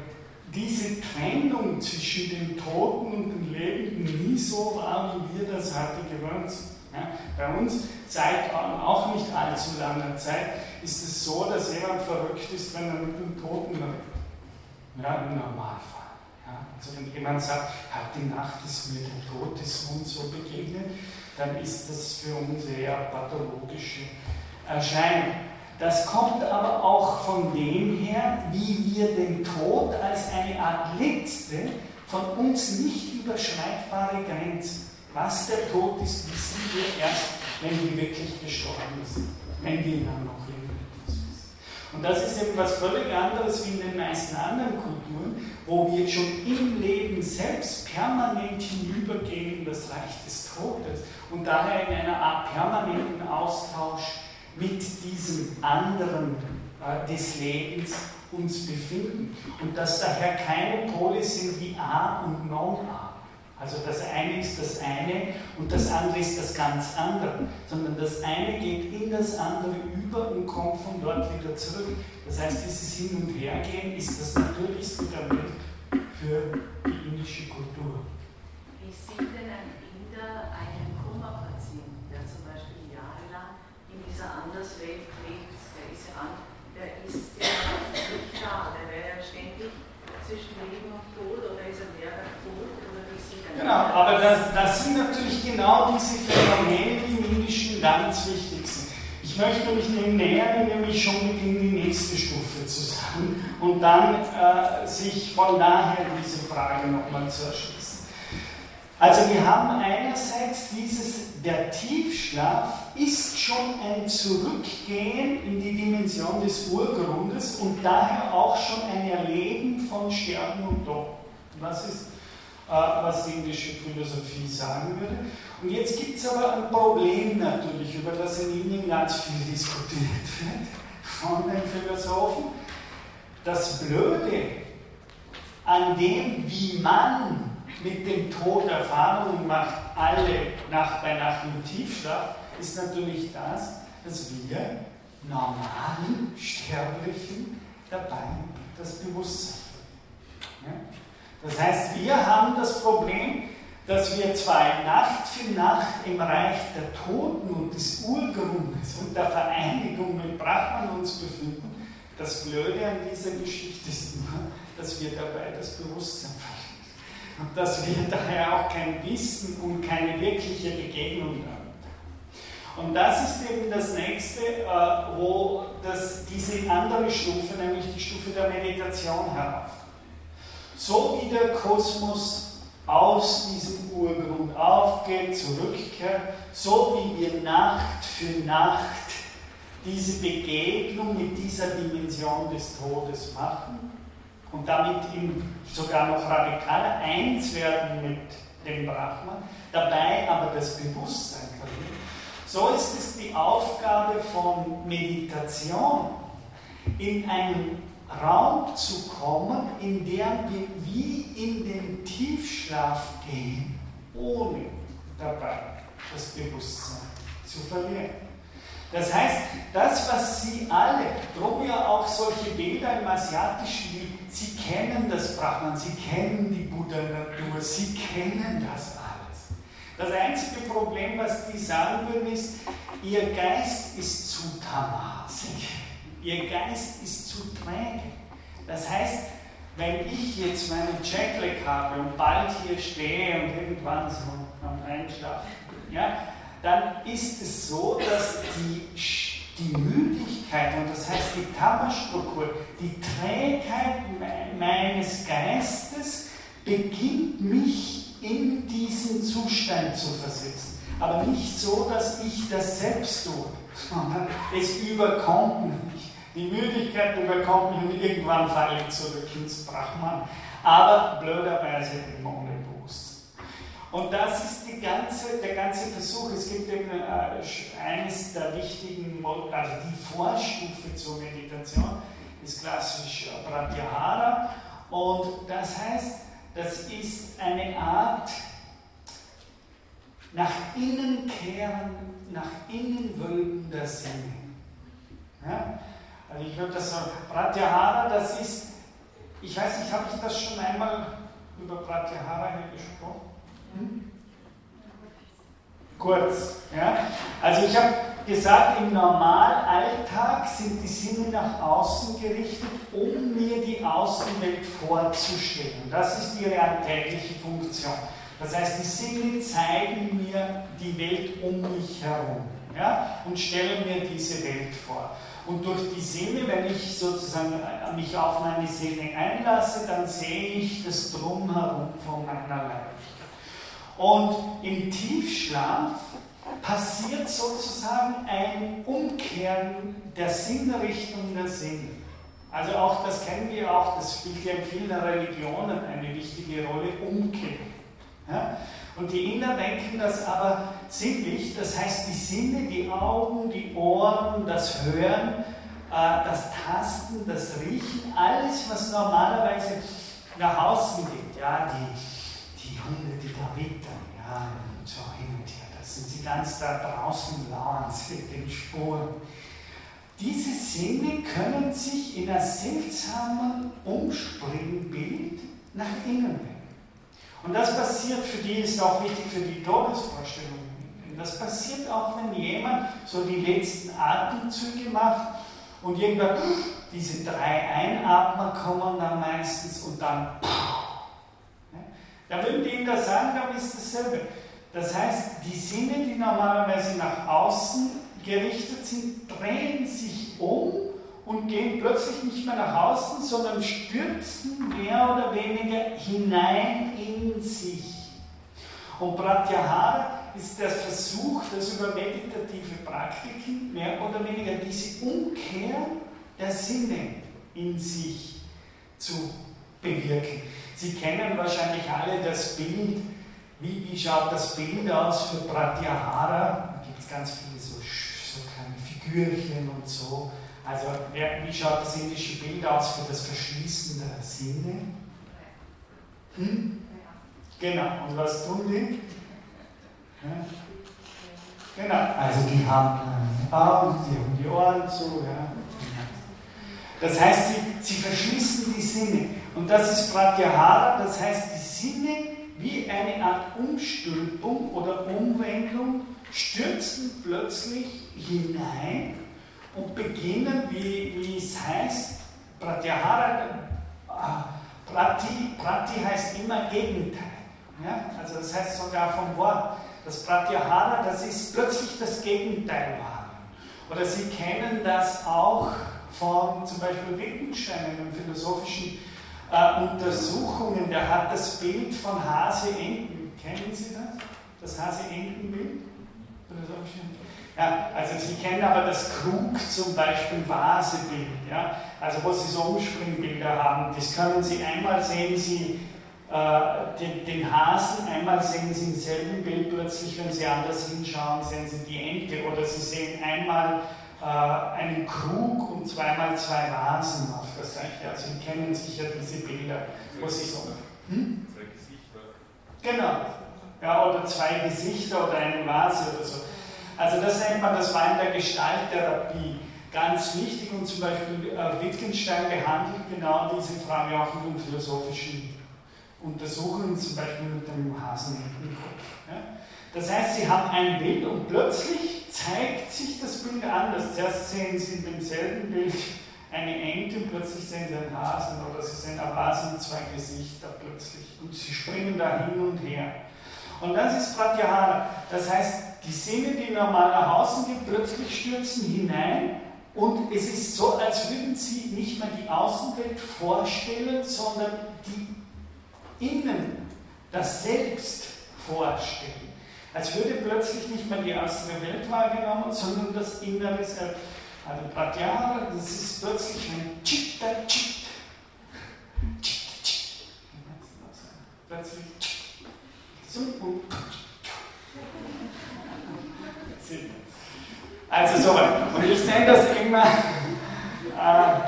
diese Trennung zwischen dem Toten und dem Lebenden nie so war, wie wir das heute gewöhnt sind. Ja, bei uns seit auch nicht allzu langer Zeit ist es so, dass jemand verrückt ist, wenn er mit dem Toten redet. Ja, im Normalfall. Ja, also wenn jemand sagt, hat die Nacht ist mir der Todesmund so begegnet, dann ist das für uns eher pathologische Erscheinung. Das kommt aber auch von dem her, wie wir den Tod als eine Art letzte, von uns nicht überschreitbare Grenze. Was der Tod ist, wissen wir erst, wenn wir wirklich gestorben sind, wenn wir dann noch wissen. Und das ist eben was völlig anderes wie in den meisten anderen Kulturen, wo wir schon im Leben selbst permanent hinübergehen in das Reich des Todes und daher in einer Art permanenten Austausch mit diesem anderen äh, des Lebens uns befinden und dass daher keine Pole sind wie A und Non-A. Also das eine ist das eine und das andere ist das ganz andere, sondern das eine geht in das andere über und kommt von dort wieder zurück. Das heißt, dieses Hin- und Hergehen ist das natürlichste Welt für die indische Kultur. Wie sieht denn ein Inder einen Koma-Patienten, der zum Beispiel jahrelang in dieser Anderswelt lebt, der ist ja an, der ist ja nicht da, der wäre ja ständig zwischen Leben und Tod oder ist er wäre tot oder wie sieht er Genau, aber das, das sind natürlich genau diese Phänomene, die im Indischen ganz wichtig sind. Ich möchte mich dem nähern, nämlich schon mit in die nächste Stufe zusammen und dann äh, sich von daher diese Frage nochmal zu erschließen. Also wir haben einerseits dieses, der Tiefschlaf ist schon ein Zurückgehen in die Dimension des Urgrundes und daher auch schon ein Erleben von Sterben und Tod. Was ist, äh, was die indische Philosophie sagen würde. Und jetzt gibt es aber ein Problem natürlich, über das in Indien ganz viel diskutiert wird von den Philosophen. Das Blöde an dem, wie man mit dem Tod Erfahrungen macht, alle Nacht bei Nacht im Tiefschlaf, ist natürlich das, dass wir normalen Sterblichen dabei das Bewusstsein. Ja? Das heißt, wir haben das Problem, dass wir zwar Nacht für Nacht im Reich der Toten und des Urgrundes und der Vereinigung mit Brahman uns befinden. Das Blöde an dieser Geschichte ist nur, dass wir dabei das Bewusstsein verlieren und dass wir daher auch kein Wissen und keine wirkliche Begegnung haben. Und das ist eben das nächste, äh, wo das, diese andere Stufe, nämlich die Stufe der Meditation herauf. So wie der Kosmos aus diesem Urgrund aufgeht, zurückkehrt, so wie wir Nacht für Nacht diese Begegnung mit dieser Dimension des Todes machen und damit sogar noch radikaler eins werden mit dem Brahman, dabei aber das Bewusstsein verlieren. So ist es die Aufgabe von Meditation, in einen Raum zu kommen, in dem wir wie in den Tiefschlaf gehen, ohne dabei das Bewusstsein zu verlieren. Das heißt, das, was Sie alle, drum ja auch solche Bilder im Asiatischen, wie Sie kennen das Brahman, Sie kennen die Buddha-Natur, Sie kennen das alles. Das einzige Problem, was die sagen würden, ist, Ihr Geist ist zu tamasig, Ihr Geist ist zu träge. Das heißt, wenn ich jetzt meinen Jetlag habe und bald hier stehe und irgendwann so am Einschlafen, ja, dann ist es so, dass die, die Müdigkeit, und das heißt die Tamastruktur, die Trägheit meines Geistes beginnt mich in diesen Zustand zu versetzen. Aber nicht so, dass ich das selbst tue, sondern es überkommt mich. Die Müdigkeit überkommt mich und irgendwann falle ich zurück ins Brahman. Aber blöderweise immer ohne und das ist ganze, der ganze Versuch. Es gibt eben äh, eines der wichtigen, also die Vorstufe zur Meditation, ist klassisch Pratyahara. Und das heißt, das ist eine Art nach innen kehren nach innen wölbender Sinne. Ja? Also ich würde das sagen, Pratyahara, das ist, ich weiß nicht, habe ich das schon einmal über Pratyahara hier gesprochen? Hm? Kurz. Ja? Also ich habe gesagt, im Normalalltag sind die Sinne nach außen gerichtet, um mir die Außenwelt vorzustellen. Das ist ihre alltägliche Funktion. Das heißt, die Sinne zeigen mir die Welt um mich herum ja, und stellen mir diese Welt vor. Und durch die Sinne, wenn ich sozusagen äh, mich auf meine Sinne einlasse, dann sehe ich das Drumherum von meiner Leiblichkeit. Und im Tiefschlaf passiert sozusagen ein Umkehren der Sinnrichtung der Sinne. Also auch das kennen wir auch, das spielt ja in vielen Religionen eine wichtige Rolle, Umkehren. Ja? Und die Inder denken das aber sinnlich, das heißt die Sinne, die Augen, die Ohren, das Hören, äh, das Tasten, das Riechen, alles, was normalerweise nach außen geht, ja, die, die Hunde, die da wittern, ja, und so hin und her, das sind sie ganz da draußen lauern, mit den Spuren. Diese Sinne können sich in ein seltsamen Umspringbild nach innen wenden. Und das passiert, für die ist auch wichtig für die Todesvorstellung. Das passiert auch, wenn jemand so die letzten Atemzüge macht und irgendwann diese drei Einatmer kommen dann meistens und dann. Da würden die Ihnen das sagen, dann ist dasselbe. Das heißt, die Sinne, die normalerweise nach außen gerichtet sind, drehen sich um und gehen plötzlich nicht mehr nach außen, sondern stürzen mehr oder weniger hinein in sich. Und Pratyahara ist der Versuch, dass über meditative Praktiken mehr oder weniger diese Umkehr der Sinne in sich zu bewirken. Sie kennen wahrscheinlich alle das Bild, wie, wie schaut das Bild aus für Pratyahara? Da gibt es ganz viele so, so kleine Figürchen und so. Also wie schaut das indische Bild aus für das Verschließen der Sinne? Hm? Genau, und was tun die? Ja? Genau, also die haben die Augen, die haben die Ohren zu. Ja? Das heißt, sie, sie verschließen die Sinne. Und das ist Pratyahara, das heißt, die Sinne wie eine Art Umstülpung oder Umwendung stürzen plötzlich hinein und beginnen, wie, wie es heißt, Pratyahara, äh, Prati, Prati heißt immer Gegenteil. Ja? Also das heißt sogar vom Wort, das Pratyahara, das ist plötzlich das Gegenteil wahren. Oder Sie kennen das auch von zum Beispiel Wittgenstein in den philosophischen äh, Untersuchungen. Der hat das Bild von Hase-Enten. Kennen Sie das? Das Hase-Enten-Bild? Ja, also Sie kennen aber das Krug zum Beispiel Vasebild, ja? also wo Sie so Umspringbilder haben. Das können Sie einmal sehen, Sie äh, den, den, Hasen, einmal sehen Sie im selben Bild plötzlich, wenn Sie anders hinschauen, sehen Sie die Ente oder Sie sehen einmal äh, einen Krug und zweimal zwei Vasen auf der Seite. Also Sie kennen sicher diese Bilder, wo Sie so. Hm? Zwei Gesichter. Genau. Ja, oder zwei Gesichter oder eine Vase oder so. Also das nennt man, das war in der Gestalttherapie ganz wichtig und zum Beispiel äh, Wittgenstein behandelt genau diese Frage auch in den philosophischen Untersuchungen, zum Beispiel mit dem Hasen im Kopf. Ja? Das heißt, Sie haben ein Bild und plötzlich zeigt sich das Bild anders. Zuerst sehen Sie in demselben Bild eine Ente und plötzlich sehen Sie einen Hasen oder Sie sehen ein Hasen mit zwei Gesichter plötzlich und Sie springen da hin und her. Und das ist Pratyahara. Das heißt, die Sinne, die normal nach außen gehen, plötzlich stürzen hinein und es ist so, als würden sie nicht mehr die Außenwelt vorstellen, sondern die Innen, das Selbst vorstellen. Als würde plötzlich nicht mehr die äußere Welt wahrgenommen, sondern das Innere selbst. Also Pratyahara, das ist plötzlich ein Chitta Chit. Chitta Chit. Plötzlich und also so, und ich nenne das immer, äh,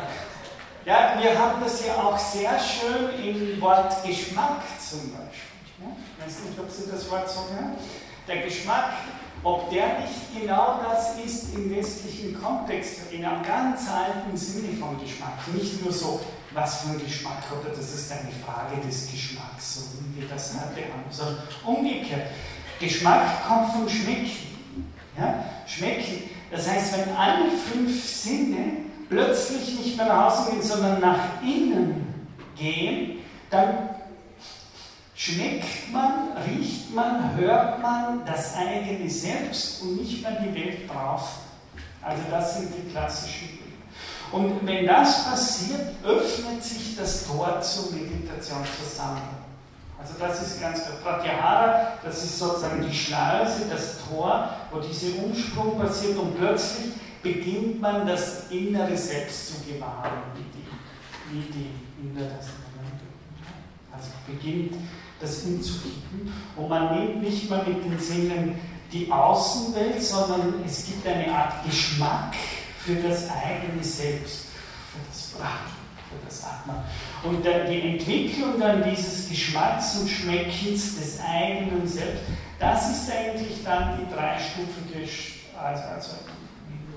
ja, wir haben das ja auch sehr schön im Wort Geschmack zum Beispiel. Ne? Ich weiß nicht, ob Sie das Wort so hören. der Geschmack, ob der nicht genau das ist im westlichen Kontext, in einem ganz alten Sinne von Geschmack. Nicht nur so, was für ein Geschmack oder das ist eine Frage des Geschmacks, so wie wir das heute haben, sondern umgekehrt. Geschmack kommt vom Schmecken. Ja? Schmecken. Das heißt, wenn alle fünf Sinne plötzlich nicht mehr nach außen gehen, sondern nach innen gehen, dann schmeckt man, riecht man, hört man das eigene Selbst und nicht mehr die Welt draußen. Also das sind die klassischen. Und wenn das passiert, öffnet sich das Tor zur Meditation zusammen. Also das ist ganz klar. Pratyahara, das ist sozusagen die Schleuse, das Tor, wo dieser Umsprung passiert und plötzlich beginnt man das innere Selbst zu gewahren, wie die, wie die Inder das Also beginnt das hinzukippen und man nimmt nicht mehr mit den Sinnen die Außenwelt, sondern es gibt eine Art Geschmack für das eigene Selbst, für das Brahman, für das Atman. Und die Entwicklung dann dieses Geschmacks und Schmeckens des eigenen Selbst, das ist eigentlich dann die dreistufige, also, also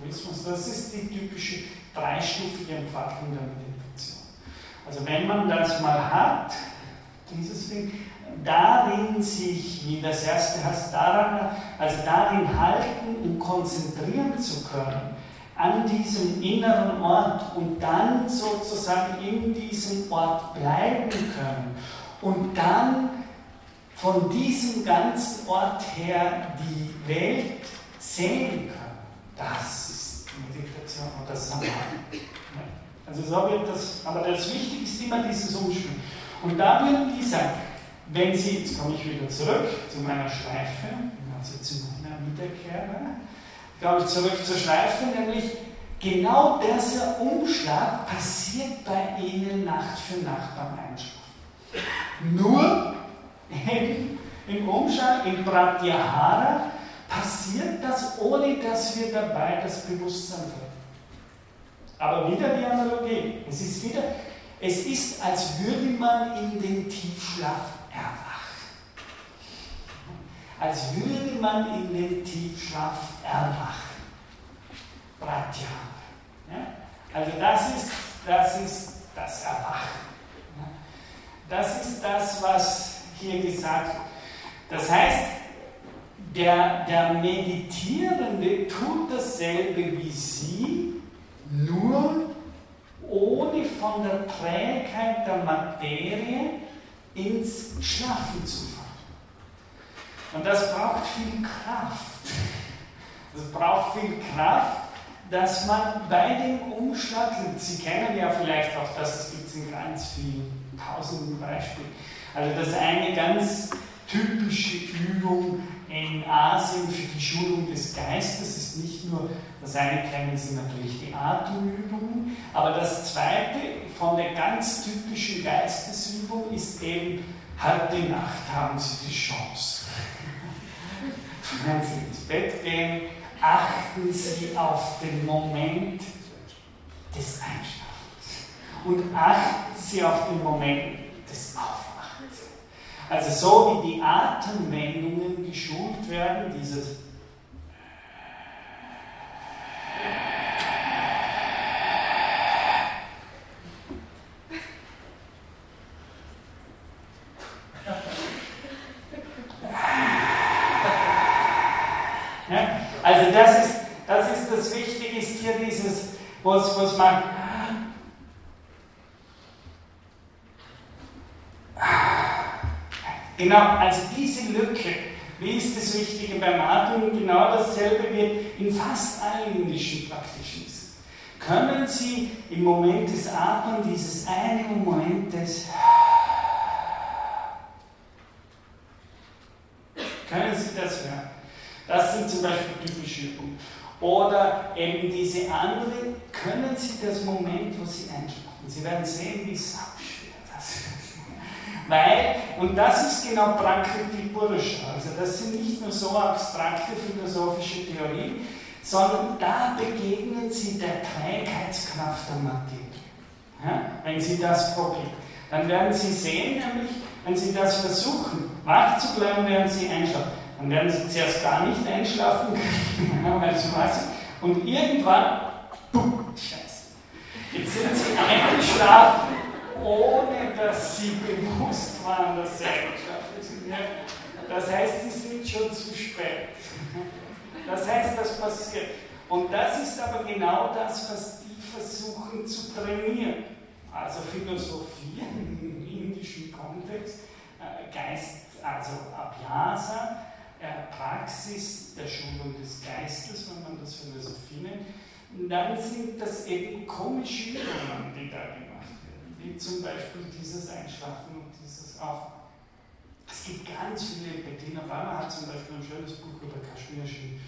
Hinduismus, das ist die typische dreistufige Entfaltung der Meditation. Also wenn man das mal hat, dieses Ding, darin sich, wie das erste heißt, daran, also darin halten und konzentrieren zu können, an diesem inneren Ort und dann sozusagen in diesem Ort bleiben können und dann von diesem ganzen Ort her die Welt sehen können. Das ist Meditation oder Samadhi. Also so wird das, aber das Wichtigste ist immer dieses Umspielen. Und da würden die sagen, wenn Sie, jetzt komme ich wieder zurück zu meiner Schleife, also zu meiner Wiederkehr, komme ich zurück zur Schleife, nämlich genau dieser Umschlag passiert bei Ihnen Nacht für Nacht beim Einschlafen. Nur im, im Umschlag, im Pratyahara, passiert das, ohne dass wir dabei das Bewusstsein haben. Aber wieder die Analogie. Es ist wieder, es ist, als würde man in den Tiefschlaf erwachen. Als würde man in den Tiefschlaf erwachen. Pratya. Ja? Also das ist, das ist das Erwachen. Ja? Das ist das, was hier gesagt wird. Das heißt, der, der Meditierende tut dasselbe wie Sie, nur ohne von der Trägheit der Materie ins Schlafen zu fallen. Und das braucht viel Kraft. Es braucht viel Kraft, dass man bei dem Umschlag, Sie kennen ja vielleicht auch das, es gibt in ganz vielen tausenden Beispielen, also das eine ganz typische Übung in Asien für die Schulung des Geistes ist nicht nur, das eine kennen Sie natürlich die Atemübungen, aber das zweite von der ganz typischen Geistesübung ist eben, heute Nacht haben Sie die Chance. Wenn Sie ins Bett gehen, achten Sie auf den Moment des Einschlafens und achten Sie auf den Moment des Aufwachens. Also so wie die Atemwendungen geschult werden, dieses Also das ist, das ist das Wichtige, ist hier was, was man Genau, also diese Lücke, wie ist das Wichtige beim Atmen? Genau dasselbe wird in fast allen indischen praktischen. Können Sie im Moment des Atmen dieses eine Moment des Können Sie das hören? Das sind zum Beispiel typische Übungen. Oder eben diese andere, können Sie das Moment, wo Sie einschlafen? Sie werden sehen, wie sauschwer das ist. Weil, und das ist genau Prakriti Purusha, also das sind nicht nur so abstrakte philosophische Theorien, sondern da begegnen Sie der Trägheitskraft der Materie. Ja? Wenn Sie das probieren, dann werden Sie sehen, nämlich, wenn Sie das versuchen, wach zu bleiben, werden Sie einschlafen Dann werden sie zuerst gar nicht einschlafen können, weil sie weiß Und irgendwann, bumm, Scheiße. Jetzt sind sie eingeschlafen, ohne dass sie bewusst waren, dass sie eingeschlafen sind. Das heißt, sie sind schon zu spät. Das heißt, das passiert. Und das ist aber genau das, was die versuchen zu trainieren. Also Philosophie im indischen Kontext, äh, Geist, also Abhyasa, Praxis der Schulung des Geistes, wenn man das Philosophie nennt. Dann sind das eben komische Übungen, die da gemacht werden, wie zum Beispiel dieses Einschlafen und dieses Aufwachen. Es gibt ganz viele, Bettina Barmer hat zum Beispiel ein schönes Buch über kaschmirischen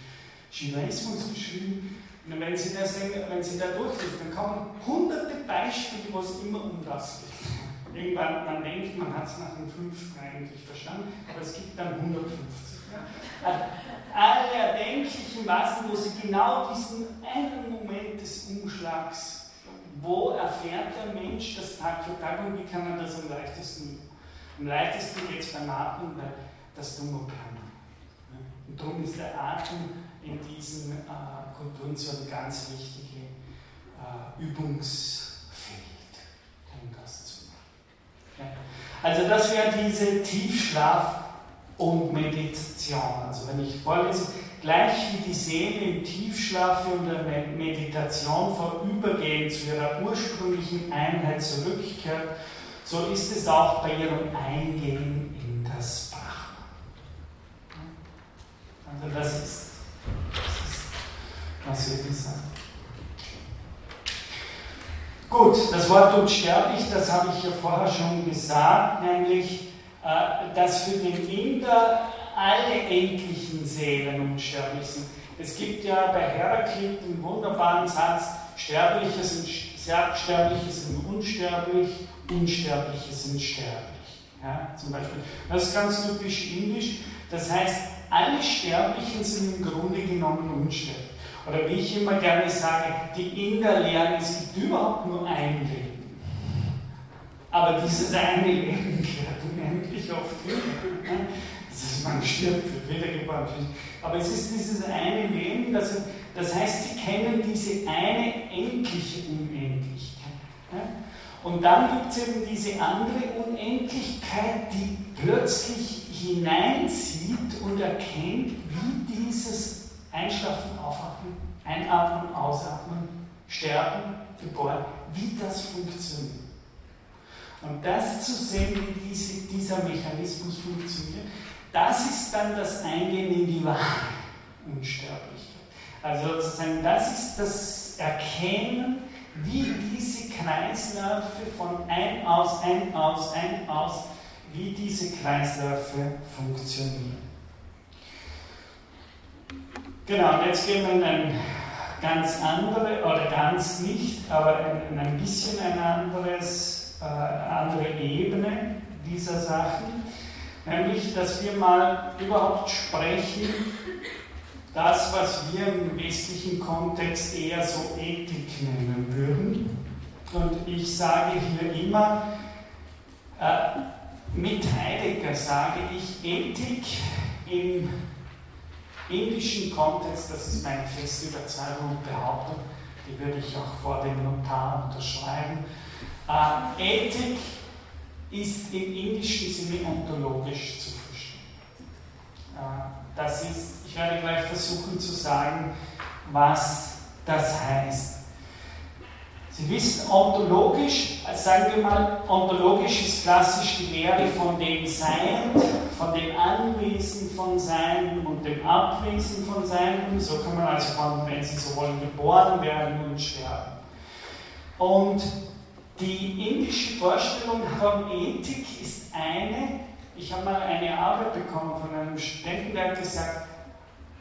Shintoismus geschrieben. Und wenn Sie, das, wenn Sie da durchlesen, dann kommen hunderte Beispiele, wo es immer um das geht. Irgendwann, man denkt, man hat es nach dem fünften eigentlich verstanden, aber es gibt dann 150. Alle erdenklichen Massen, wo Sie genau diesen einen Moment des Umschlags, wo erfährt der Mensch das Tag für Tag und wie kann man das am leichtesten am leichtesten geht es beim Atmen, weil das tun wir Und darum ist der Atem in diesen äh, Kulturen so ein ganz wichtiges äh, Übungsfeld, um das zu machen. Ja. Also das wäre diese Tiefschlaf- und Meditation. Also wenn ich vorlese, gleich wie die Seele im Tiefschlaf und der Meditation vorübergehend zu ihrer ursprünglichen Einheit zurückkehrt, so ist es auch bei ihrem Eingehen in das Brahma. Also das ist was wir sagen. Gut, das Wort unsterblich, das habe ich ja vorher schon gesagt, nämlich, dass für den Inder alle endlichen Seelen unsterblich sind. Es gibt ja bei Heraklit einen wunderbaren Satz, Sterbliche sind, Sterbliche sind unsterblich, Unsterbliche sind sterblich. Ja, zum Beispiel. Das ist ganz typisch indisch. Das heißt, alle Sterblichen sind im Grunde genommen unsterblich. Oder wie ich immer gerne sage, die Inder lernen, es gibt überhaupt nur ein Leben. Aber dieses eine Leben kehrt unendlich oft wieder. Das ist, man stirbt, wird wiedergeboren. Aber es ist dieses eine Leben, das, das heißt, sie kennen diese eine endliche Unendlichkeit. Und dann gibt es eben diese andere Unendlichkeit, die plötzlich hineinzieht und erkennt, wie dieses Einschlafen, Aufwachen, Einatmen, Ausatmen, Sterben, Geboren, wie das funktioniert. Und das zu sehen, wie diese, dieser Mechanismus funktioniert, das ist dann das Eingehen in die wahre Unsterblichkeit. Also sozusagen, das ist das Erkennen, wie diese Kreisläufe von ein aus, ein aus, ein aus, wie diese Kreisläufe funktionieren. Genau, und jetzt gehen wir in eine ganz andere, oder ganz nicht, aber in, ein bisschen eine anderes, äh, andere Ebene dieser Sachen, nämlich, dass wir mal überhaupt sprechen, das, was wir im westlichen Kontext eher so Ethik nennen würden. Und ich sage hier immer, äh, mit Heidegger sage ich Ethik im indischen Kontext, das ist meine feste Überzeugung und Behauptung, die würde ich auch vor dem Notar unterschreiben. Äh, Ethik ist im indischen Sinne ontologisch zu verstehen. Äh, das ist, ich werde gleich versuchen zu sagen, was das heißt. Sie wissen, ontologisch, sagen wir mal, ontologisch ist klassisch die Lehre von dem Sein, von dem Anwesen von Sein und dem Abwesen von Sein. So kann man also von, wenn Sie so wollen, geboren werden und sterben. Und die indische Vorstellung von Ethik ist eine, ich habe mal eine Arbeit bekommen von einem Studenten, der hat gesagt,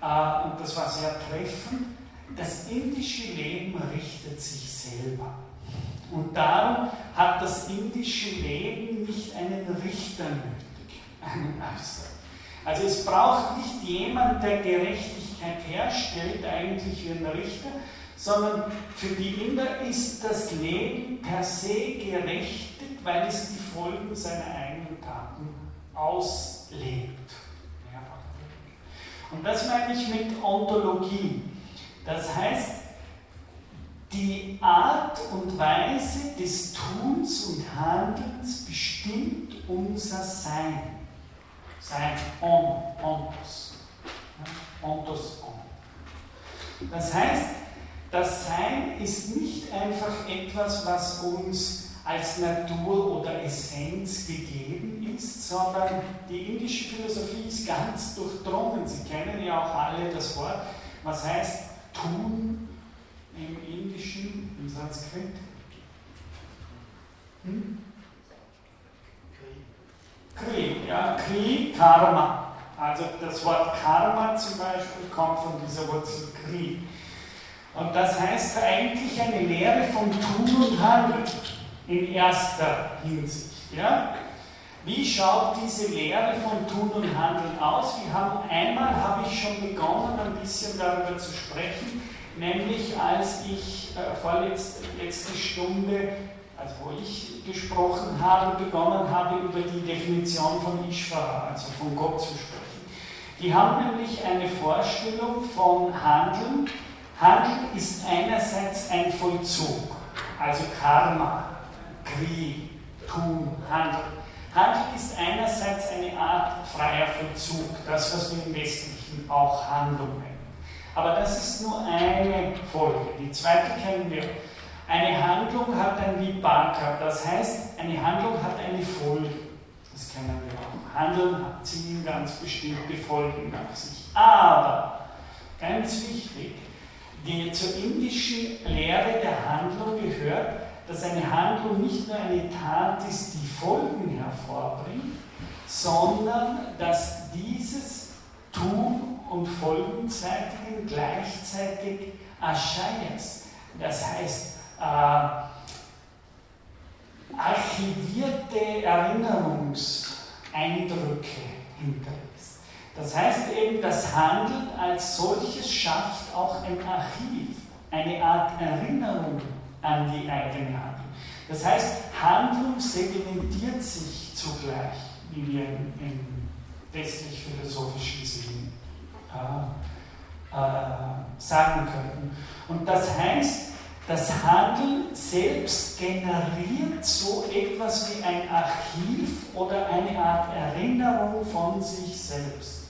äh, und das war sehr treffend, das indische Leben richtet sich selber. Und darum hat das indische Leben nicht einen Richter nötig, einen Meister. Also es braucht nicht jemand, der Gerechtigkeit herstellt, eigentlich wie ein Richter, sondern für die Inder ist das Leben per se gerechtet, weil es die Folgen seiner eigenen Taten auslebt. Und das meine ich mit Ontologie. Das heißt, die Art und Weise des Tuns und Handelns bestimmt unser Sein. Sein, on, ontos. Ontos, on. Das heißt, das Sein ist nicht einfach etwas, was uns als Natur oder Essenz gegeben ist, sondern die indische Philosophie ist ganz durchdrungen. Sie kennen ja auch alle das Wort, was heißt tun im Indischen, im Sanskrit. Hm? Kri, ja, Kri, Karma. Also das Wort Karma zum Beispiel kommt von dieser Wurzel Kri. Und das heißt eigentlich eine Lehre von Tun und Handeln in erster Hinsicht. Ja? Wie schaut diese Lehre von Tun und Handeln aus? Wir haben einmal habe ich schon begonnen, ein bisschen darüber zu sprechen, nämlich als ich äh, vorletzte letzte Stunde, also wo ich gesprochen habe, begonnen habe, über die Definition von Ishvara, also von Gott zu sprechen. Die haben nämlich eine Vorstellung von Handeln. Handeln ist einerseits ein Vollzug, also Karma, Kri, Tun, Handeln. Handeln ist einerseits eine Art freier Vollzug, das, was wir im Westlichen auch Handlung nennen. Aber das ist nur eine Folge. Die zweite kennen wir. Eine Handlung hat ein Vipaka, das heißt, eine Handlung hat eine Folge. Das kennen wir auch. Handeln hat ziehen ganz bestimmte Folgen nach sich. Aber, ganz wichtig, die zur indischen Lehre der Handlung gehört, dass eine Handlung nicht nur eine Tat ist, die Folgen hervorbringt, sondern dass dieses Tun und Folgenzeitigen gleichzeitig Aschayas, das heißt äh, archivierte Erinnerungseindrücke hinterlässt. Das heißt eben, das Handeln als solches schafft auch ein Archiv, eine Art Erinnerung an die eigene Handlung. Das heißt, Handlung sedimentiert sich zugleich, wie wir im westlich-philosophischen Sinn äh, äh, sagen könnten. Und das heißt, das Handeln selbst generiert so etwas wie ein Archiv oder eine Art Erinnerung von sich selbst.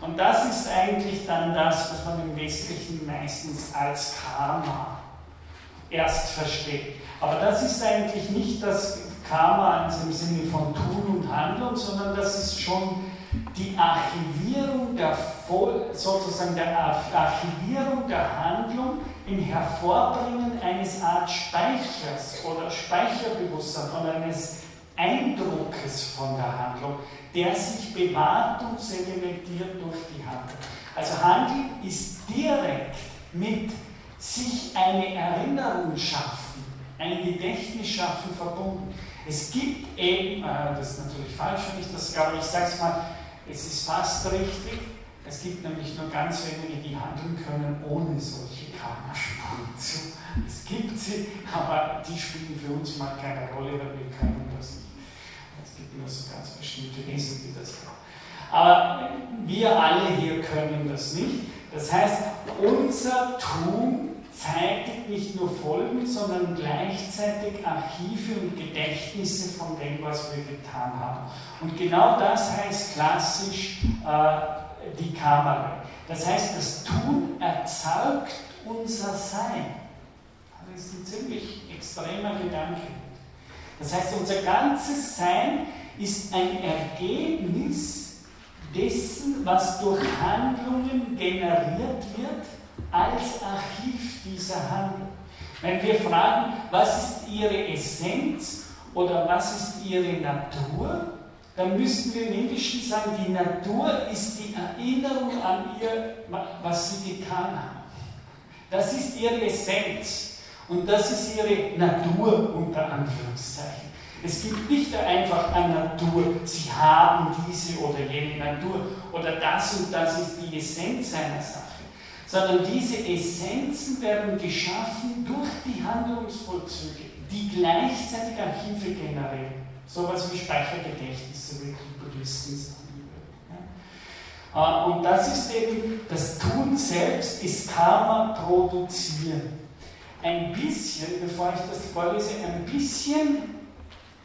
Und das ist eigentlich dann das, was man im Westlichen meistens als Karma erst versteht. Aber das ist eigentlich nicht das Karma im Sinne von Tun und Handeln, sondern das ist schon die Archivierung der sozusagen der Archivierung der Handlung im Hervorbringen eines Art Speichers oder Speicherbewusstseins oder eines Eindruckes von der Handlung, der sich bewahrt und sedimentiert durch die Handlung. Also Handeln ist direkt mit sich eine Erinnerung schaffen, ein Gedächtnis schaffen verbunden. Es gibt eben, äh, das ist natürlich falsch, wenn ich das glaube, ich sage es mal, es ist fast richtig, es gibt nämlich nur ganz wenige, die handeln können ohne solche Karmaspuren. Es gibt sie, aber die spielen für uns mal keine Rolle, weil wir können das nicht. Es gibt nur so ganz bestimmte Wesen, die das können. Aber wir alle hier können das nicht. Das heißt, unser Tun zeitigt nicht nur Folgen, sondern gleichzeitig Archive und Gedächtnisse von dem, was wir getan haben. Und genau das heißt klassisch äh, die Kamera. Das heißt, das Tun erzeugt unser Sein. Das ist ein ziemlich extremer Gedanke. Das heißt, unser ganzes Sein ist ein Ergebnis dessen, was durch Handlungen generiert wird als Archiv dieser Handlung. Wenn wir fragen, was ist ihre Essenz oder was ist ihre Natur, dann müssten wir im Indischen sagen, die Natur ist die Erinnerung an ihr, was sie getan haben. Das ist ihre Essenz und das ist ihre Natur unter Anführungszeichen. Es gibt nicht einfach eine Natur, sie haben diese oder jene Natur oder das und das ist die Essenz einer Sache sondern diese Essenzen werden geschaffen durch die Handlungsvollzüge, die gleichzeitig Archive generieren. Sowas wie Speichergedächtnisse, wie die. Äh, und das ist eben, das Tun selbst ist Karma produzieren. Ein bisschen, bevor ich das vorlese, ein bisschen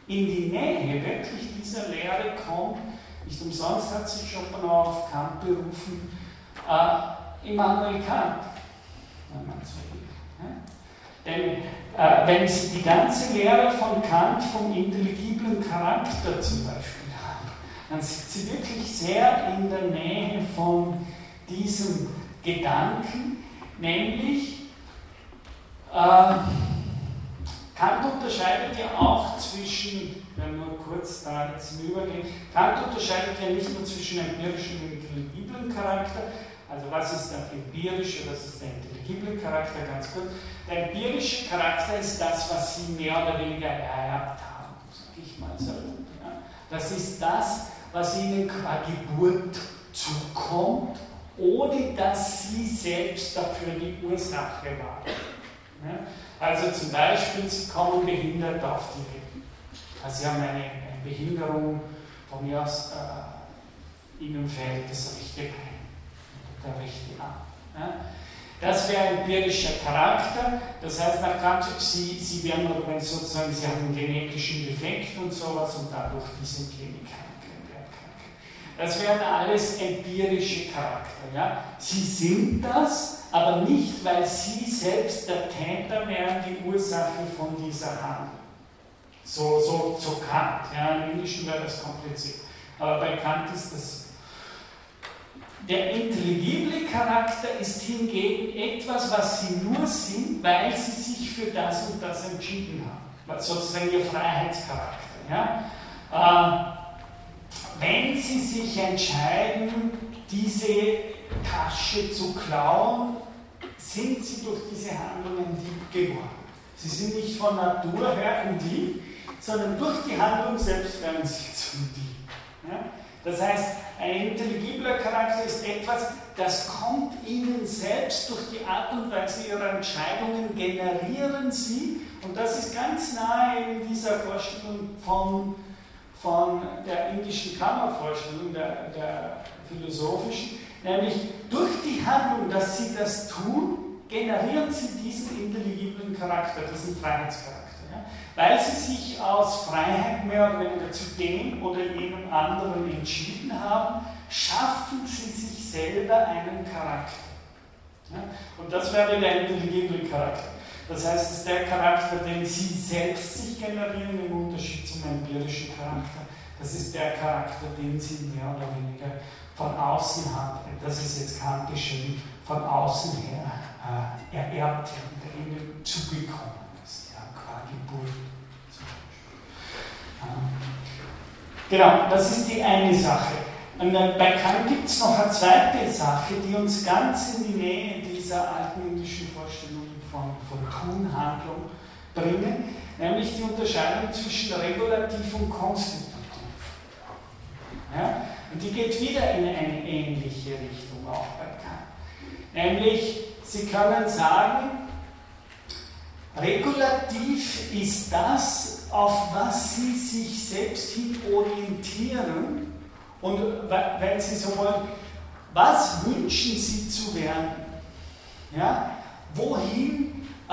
in die Nähe wirklich dieser Lehre kommt. Nicht umsonst hat sich Schopenhauer auf Kant berufen, äh, Immanuel Kant. Ja? Denn äh, wenn Sie die ganze Lehre von Kant vom intelligiblen Charakter zum Beispiel haben, dann sind Sie wirklich sehr in der Nähe von diesem Gedanken, nämlich äh, Kant unterscheidet ja auch zwischen, wenn wir kurz da jetzt übergehen, Kant unterscheidet ja nicht nur zwischen empirischem und intelligiblen Charakter, also was ist der empirische, was ist der intelligible Charakter, ganz kurz. Der empirische Charakter ist das, was Sie mehr oder weniger ererbt haben, sage ich mal so. Ja. Das ist das, was Ihnen qua Geburt zukommt, ohne dass Sie selbst dafür die Ursache waren. Also zum Beispiel, Sie kommen behindert auf die Welt. Also Sie haben eine, eine Behinderung, von mir aus, äh, Ihnen fällt das rechte Bein der rechte Arm. Ja. Das wäre empirischer Charakter, das heißt, nach Kant, Sie, Sie werden wenn sozusagen, Sie haben einen genetischen Defekt und sowas und dadurch diese Klinik das wären alles empirische Charakter. Ja? Sie sind das, aber nicht, weil Sie selbst der Täter wären, die Ursache von dieser Handlung. So, so, so Kant. Ja? Im Englischen wäre das kompliziert. Aber bei Kant ist das der intelligible Charakter ist hingegen etwas, was sie nur sind, weil sie sich für das und das entschieden haben. Sozusagen ihr Freiheitscharakter. Ja? Äh, wenn sie sich entscheiden, diese Tasche zu klauen, sind sie durch diese Handlungen Dieb geworden. Sie sind nicht von Natur her ein Dieb, sondern durch die Handlung selbst werden sie zum Dieb. Ja? Das heißt, ein intelligibler Charakter ist etwas, das kommt Ihnen selbst durch die Art und Weise Ihrer Entscheidungen, generieren Sie, und das ist ganz nahe in dieser Vorstellung von, von der indischen Kammervorstellung, der, der philosophischen, nämlich durch die Handlung, dass Sie das tun, generieren Sie diesen intelligiblen Charakter, diesen Freiheitscharakter weil sie sich aus Freiheit mehr oder weniger zu dem oder jenem anderen entschieden haben, schaffen sie sich selber einen Charakter. Ja? Und das wäre der intelligible Charakter. Das heißt, es ist der Charakter, den sie selbst sich generieren, im Unterschied zum empirischen Charakter. Das ist der Charakter, den sie mehr oder weniger von außen haben. Das ist jetzt Kant geschrieben, von außen her äh, ererbt haben, der ihnen zugekommen Geburt. Genau, das ist die eine Sache. Und bei Kant gibt es noch eine zweite Sache, die uns ganz in die Nähe dieser alten indischen Vorstellungen von, von Tunhandlung bringen, nämlich die Unterscheidung zwischen regulativ und konstitutiv. Ja? Und die geht wieder in eine ähnliche Richtung auch bei Kant. Nämlich, Sie können sagen, Regulativ ist das, auf was Sie sich selbst hin orientieren und wenn Sie so wollen, was wünschen Sie zu werden? Ja? Wohin, äh,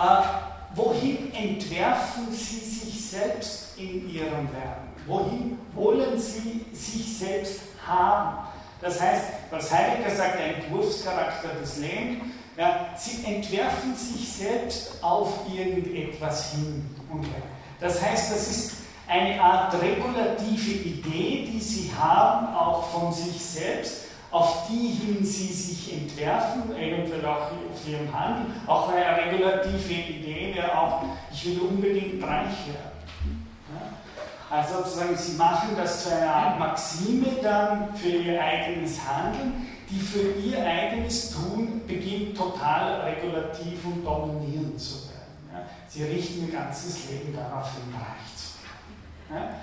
wohin entwerfen Sie sich selbst in Ihrem Werden? Wohin wollen Sie sich selbst haben? Das heißt, was Heidegger sagt, der Entwurfscharakter des Lebens, ja, sie entwerfen sich selbst auf irgendetwas hin und her. Das heißt, das ist eine Art regulative Idee, die sie haben, auch von sich selbst, auf die hin sie sich entwerfen, eventuell auch auf ihrem Handeln. Auch eine regulative Idee wäre auch, ich will unbedingt reich werden. Also sozusagen, sie machen das zu einer Art Maxime dann für ihr eigenes Handeln die für ihr eigenes Tun beginnt total regulativ und dominierend zu werden. Ja? Sie richten ihr ganzes Leben darauf hin, reich zu werden. Ja?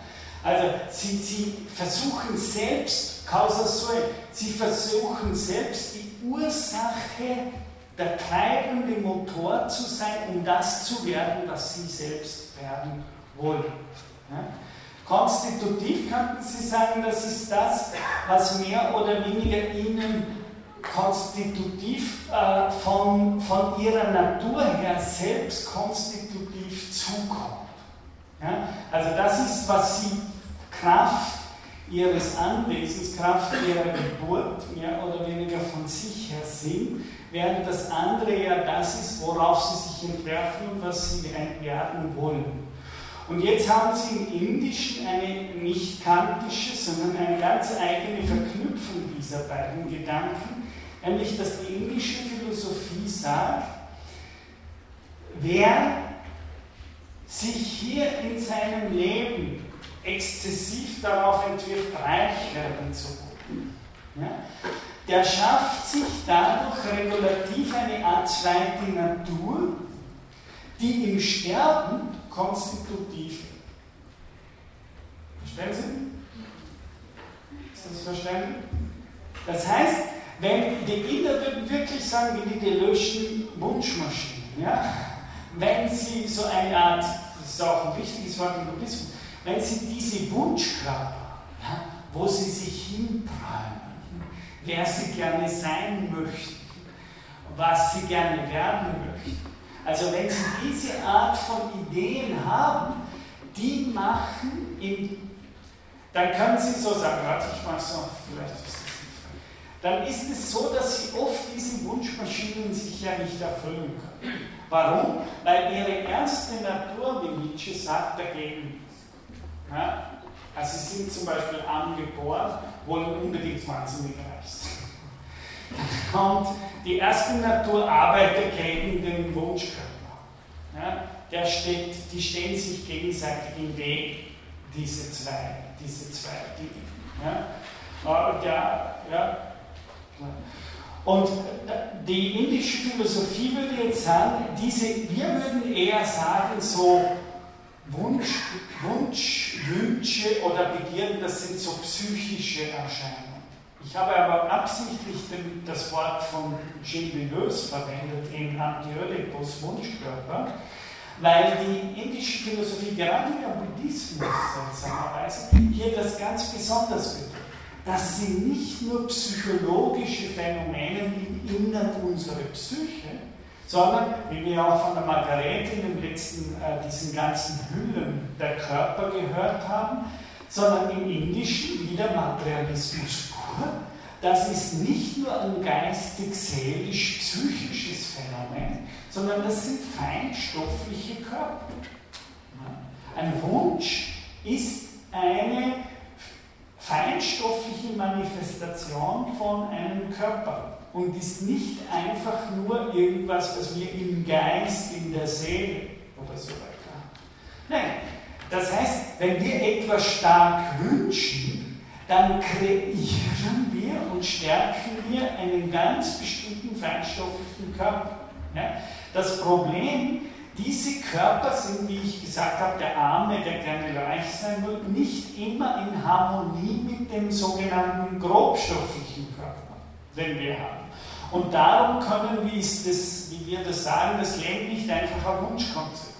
Also sie, sie versuchen selbst, causa sui, sie versuchen selbst die Ursache, der treibende Motor zu sein, um das zu werden, was sie selbst werden wollen. Ja? Konstitutiv könnten Sie sagen, das ist das, was mehr oder weniger Ihnen konstitutiv äh, von, von ihrer Natur her selbst konstitutiv zukommt. Ja? Also das ist, was sie Kraft ihres Anwesens, Kraft ihrer Geburt mehr oder weniger von sich her sind, während das andere ja das ist, worauf sie sich entwerfen und was sie werden wollen. Und jetzt haben sie im Indischen eine nicht kantische, sondern eine ganz eigene Verknüpfung dieser beiden Gedanken, nämlich dass die indische Philosophie sagt, wer sich hier in seinem Leben exzessiv darauf entwirft, reich werden zu wollen, ja, der schafft sich dadurch regulativ eine Art zweite Natur, die im Sterben konstitutiv wird. Verstehen Sie? Ist das verstanden? Das heißt, wenn die Inder würden wirklich sagen, wie die Deleuze'schen Wunschmaschinen, ja? wenn sie so eine Art, das ist auch ein wichtiges Wort im Buddhismus, wenn sie diese Wunschkörper, ja, wo sie sich hintreiben, wer sie gerne sein möchten, was sie gerne werden möchten. Also wenn Sie diese Art von Ideen haben, die machen, in, dann können Sie so sagen, warte, ich mache so, vielleicht ist das nicht Dann ist es so, dass Sie oft diese Wunschmaschinen sich ja nicht erfüllen können. Warum? Weil ihre erste Natur, wie Nietzsche sagt, dagegen. Ja? Also sie sind zum Beispiel angeboren, wollen unbedingt wahnsinnig reich sein. Und die erste Natur arbeitet gegen den Wunschkörper. Ja, der steht, die stehen sich gegenseitig im Weg, diese zwei, diese zwei Dinge. Ja, und, ja, ja. und die indische Philosophie würde jetzt sagen, diese, wir würden eher sagen, so Wunsch, Wunsch, Wünsche oder Begierden, das sind so psychische Erscheinungen. Ich habe aber absichtlich das Wort von Gilles Deleuze verwendet in Antioedipus Wunschkörper, weil die indische Philosophie gerade der Buddhismus seltsamerweise hier das ganz besonders betont, dass sie nicht nur psychologische Phänomene innern unsere Psyche, sondern, wie wir auch von der Margarete in den letzten, äh, diesen ganzen Hüllen der Körper gehört haben, sondern im Indischen wieder Materialismus das ist nicht nur ein geistig-seelisch-psychisches Phänomen, sondern das sind feinstoffliche Körper. Ein Wunsch ist eine feinstoffliche Manifestation von einem Körper und ist nicht einfach nur irgendwas, was wir im Geist, in der Seele oder so weiter haben. Nein, das heißt, wenn wir etwas stark wünschen, dann kreieren wir und stärken wir einen ganz bestimmten feinstofflichen Körper. Das Problem, diese Körper sind, wie ich gesagt habe, der Arme, der gerne reich sein will, nicht immer in Harmonie mit dem sogenannten grobstofflichen Körper, den wir haben. Und darum können wir, das, wie wir das sagen, das Leben nicht einfach ein Wunschkonzept.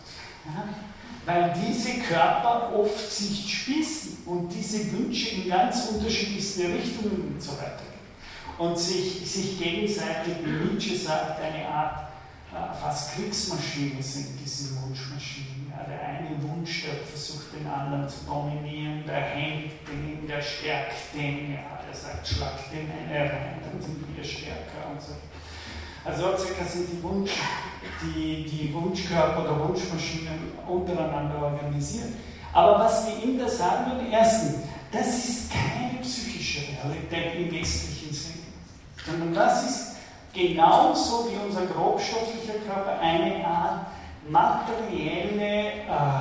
Weil diese Körper oft sich spießen und diese Wünsche in ganz unterschiedlichste Richtungen und so weiter gehen. Und sich, sich gegenseitig, wie Nietzsche sagt, eine Art äh, fast Kriegsmaschine sind diese Wunschmaschinen. Ja, der eine Wunsch, der versucht den anderen zu dominieren, der hängt den, der stärkt den, ja, der sagt, schlag den eine rein, dann sind wir stärker und so. Also circa sind die, Wunsch, die, die Wunschkörper oder Wunschmaschinen untereinander organisiert. Aber was die Inder sagen würden, erstens, das ist keine psychische Realität im westlichen Sinne, sondern das ist genauso wie unser grobstofflicher Körper eine Art materielle, äh,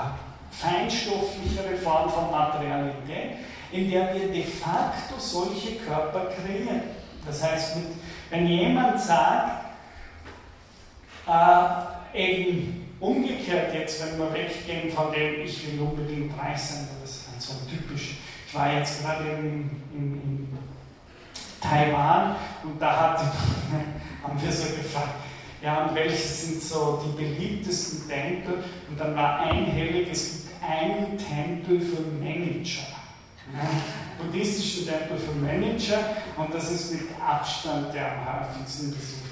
feinstofflichere Form von Materialität, in der wir de facto solche Körper kreieren. Das heißt, wenn jemand sagt, äh, eben umgekehrt jetzt, wenn wir weggehen von dem, ich will unbedingt reich sein, das ist dann so typisch. Ich war jetzt gerade in, in, in Taiwan und da hat, haben wir so gefragt, ja, und welche sind so die beliebtesten Tempel? Und dann war einhellig, es gibt einen Tempel für Manager. Ja. buddhistischen Tempel für Manager und das ist mit Abstand der am häufigsten besuchte Tempel.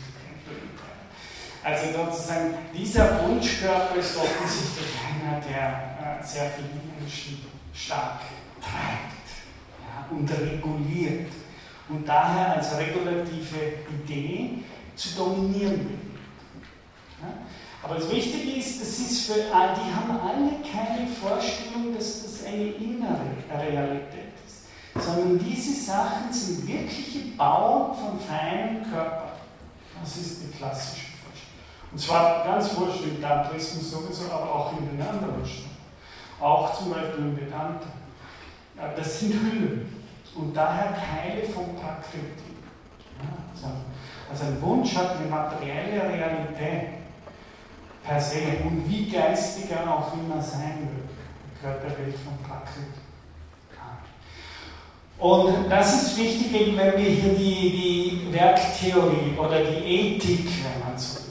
Also sozusagen, dieser Wunschkörper ist offensichtlich einer, der äh, sehr viele Menschen stark treibt ja, und reguliert und daher als regulative Idee zu dominieren Ja? Aber das Wichtige ist, das ist für, die haben alle keine Vorstellung, dass das eine innere Realität ist, sondern diese Sachen sind wirkliche Bau von feinen Körpern. Das ist die klassische. Und zwar ganz wurscht im Tantrismus sowieso, aber auch in den anderen Stunden. Auch zum Beispiel im Vedanta. Das sind Hüllen und daher Teile von Prakriti. Ja, also ein Wunsch hat eine materielle Realität per se und wie geistig er auch immer sein wird. Körperbild von Prakriti. Und das ist wichtig, eben wenn wir hier die, die Werktheorie oder die Ethik, wenn man so will.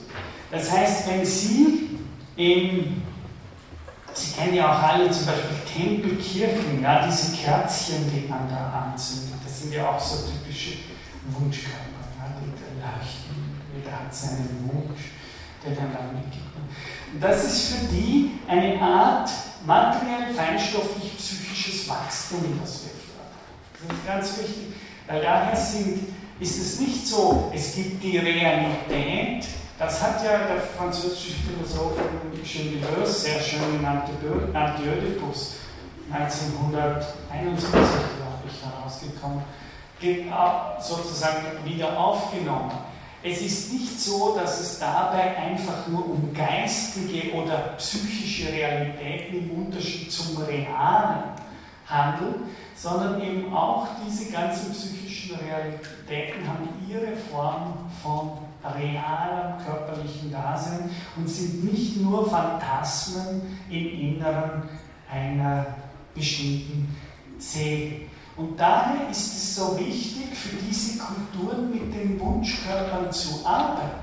Das heißt, wenn Sie eben, Sie kennen ja auch alle zum Beispiel Tempel, Kirchen, ja, diese Kerzchen, die man da anzündet, das sind ja auch so typische Wunschkörper, ja, die leuchten, jeder hat seinen Wunsch, der dann da mitgeht. Und das ist für die eine Art materiell, feinstofflich, psychisches Wachstum, das wir fördern. Das ist ganz wichtig, weil daher sind, ist es nicht so, es gibt die Realität, das hat ja der französische Philosoph Jean Deleuze sehr schön in Antioedipus 1921, glaube ich, herausgekommen, sozusagen wieder aufgenommen. Es ist nicht so, dass es dabei einfach nur um geistige oder psychische Realitäten im Unterschied zum Realen handelt, sondern eben auch diese ganzen psychischen Realitäten haben ihre Form von realem körperlichen Dasein und sind nicht nur Phantasmen im Inneren einer bestimmten Seele. Und daher ist es so wichtig, für diese Kulturen mit den Wunschkörpern zu arbeiten.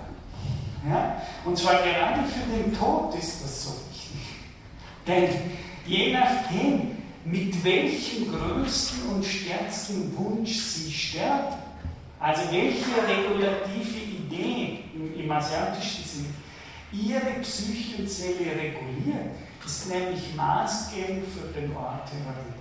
Ja? Und zwar gerade für den Tod ist das so wichtig. Denn je nachdem, mit welchem größten und stärksten Wunsch sie sterben, also welche regulative Idee im, im asiatischen Sinn ihre Psyche und Seele reguliert, ist nämlich maßgebend für den Ort ihrer Leben.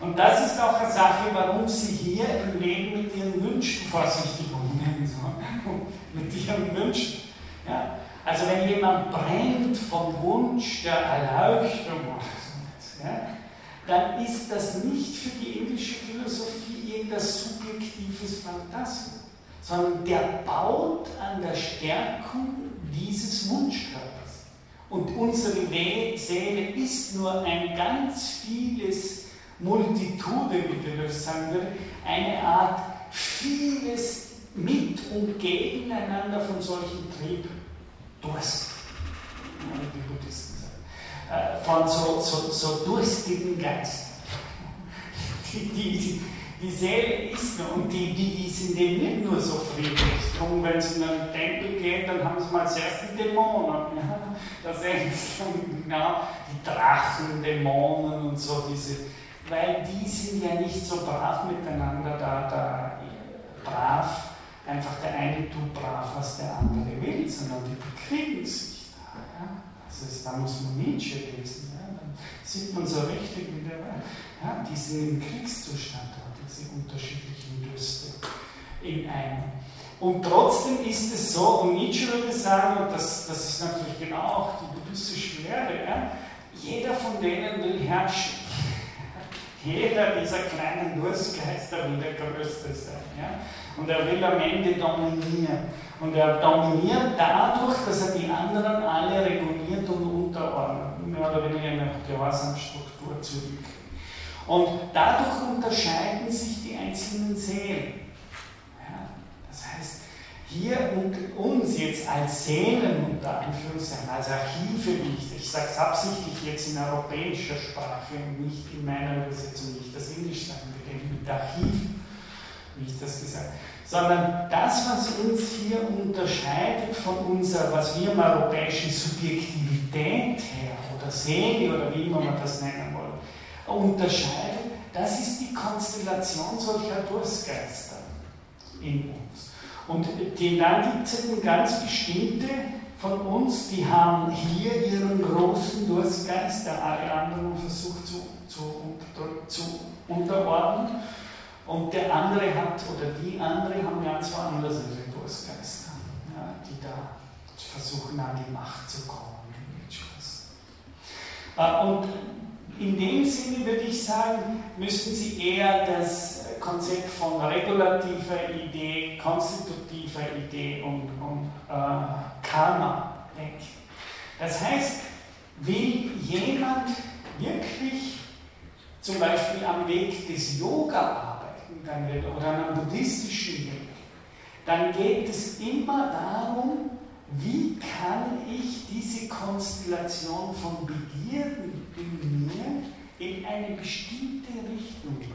Und das ist auch eine Sache, warum Sie hier im Leben mit Ihren Wünschen vorsichtig umgehen sollen. mit Ihren Wünschen. Ja? Also wenn jemand brennt vom Wunsch der Erleuchtung, ja, dann ist das nicht für die indische Philosophie irgendein subjektives Phantasma, sondern der baut an der Stärkung dieses Wunschkörpers. Und unsere Seele ist nur ein ganz vieles Multitude, wie Deleuze sagen würde, eine Art vieles mit und gegeneinander von solchen Trieb Durst, die Buddhisten von so, so, so durstigen Geistern. Die, die, die, Seele ist nur, und die, die, die sind eben nicht nur so friedlich. Drum, wenn sie in einen Tempel gehen, dann haben sie mal zuerst die Dämonen. Ja? Da sehen sie dann genau die Drachen, Dämonen und so diese weil die sind ja nicht so brav miteinander, da, da brav, einfach der eine tut brav, was der andere will, sondern die bekriegen sich ist, da muss man Nietzsche lesen, ja? dann sieht man so richtig, wie der, ja, die sind im Kriegszustand, diese unterschiedlichen Lüste in einem. Und trotzdem ist es so, und Nietzsche würde sagen, und das, das ist natürlich genau auch die buddhistische Lehre, ja, jeder von denen will herrschen. Jeder dieser kleinen Durstgeister will der Größte sein. Ja? Und er will am Ende dominieren. Und er dominiert dadurch, dass er die anderen alle reguliert und unterordnet. Mehr oder weniger eine Gehorsamstruktur zurück. Und dadurch unterscheiden sich die einzelnen Seelen. Ja? Das heißt, hier unter uns jetzt als Seelen, unter Anführungszeichen, als Archive, nicht, ich sage es absichtlich jetzt in europäischer Sprache und nicht in meiner Übersetzung, nicht das Englisch sagen, wir mit Archiv, wie ich das gesagt sondern das, was uns hier unterscheidet von unserer, was wir im europäischen Subjektivität her oder Seele oder wie immer man das nennen wollen, unterscheidet, das ist die Konstellation solcher Durstgeister in uns. Und die, dann gibt es eben ganz bestimmte von uns, die haben hier ihren großen Durstgeist, der alle anderen versucht zu, zu, zu unterordnen. Und der andere hat, oder die andere haben ganz woanders ihre Durstgeister, ja, die da versuchen, an die Macht zu kommen. Äh, und in dem Sinne würde ich sagen, müssten Sie eher das Konzept von regulativer Idee, konstitutiver Idee und, und äh, Karma denken. Das heißt, will jemand wirklich zum Beispiel am Weg des Yoga arbeiten oder am buddhistischen Weg, dann geht es immer darum, wie kann ich diese Konstellation von Begierden in mir in eine bestimmte Richtung bringen,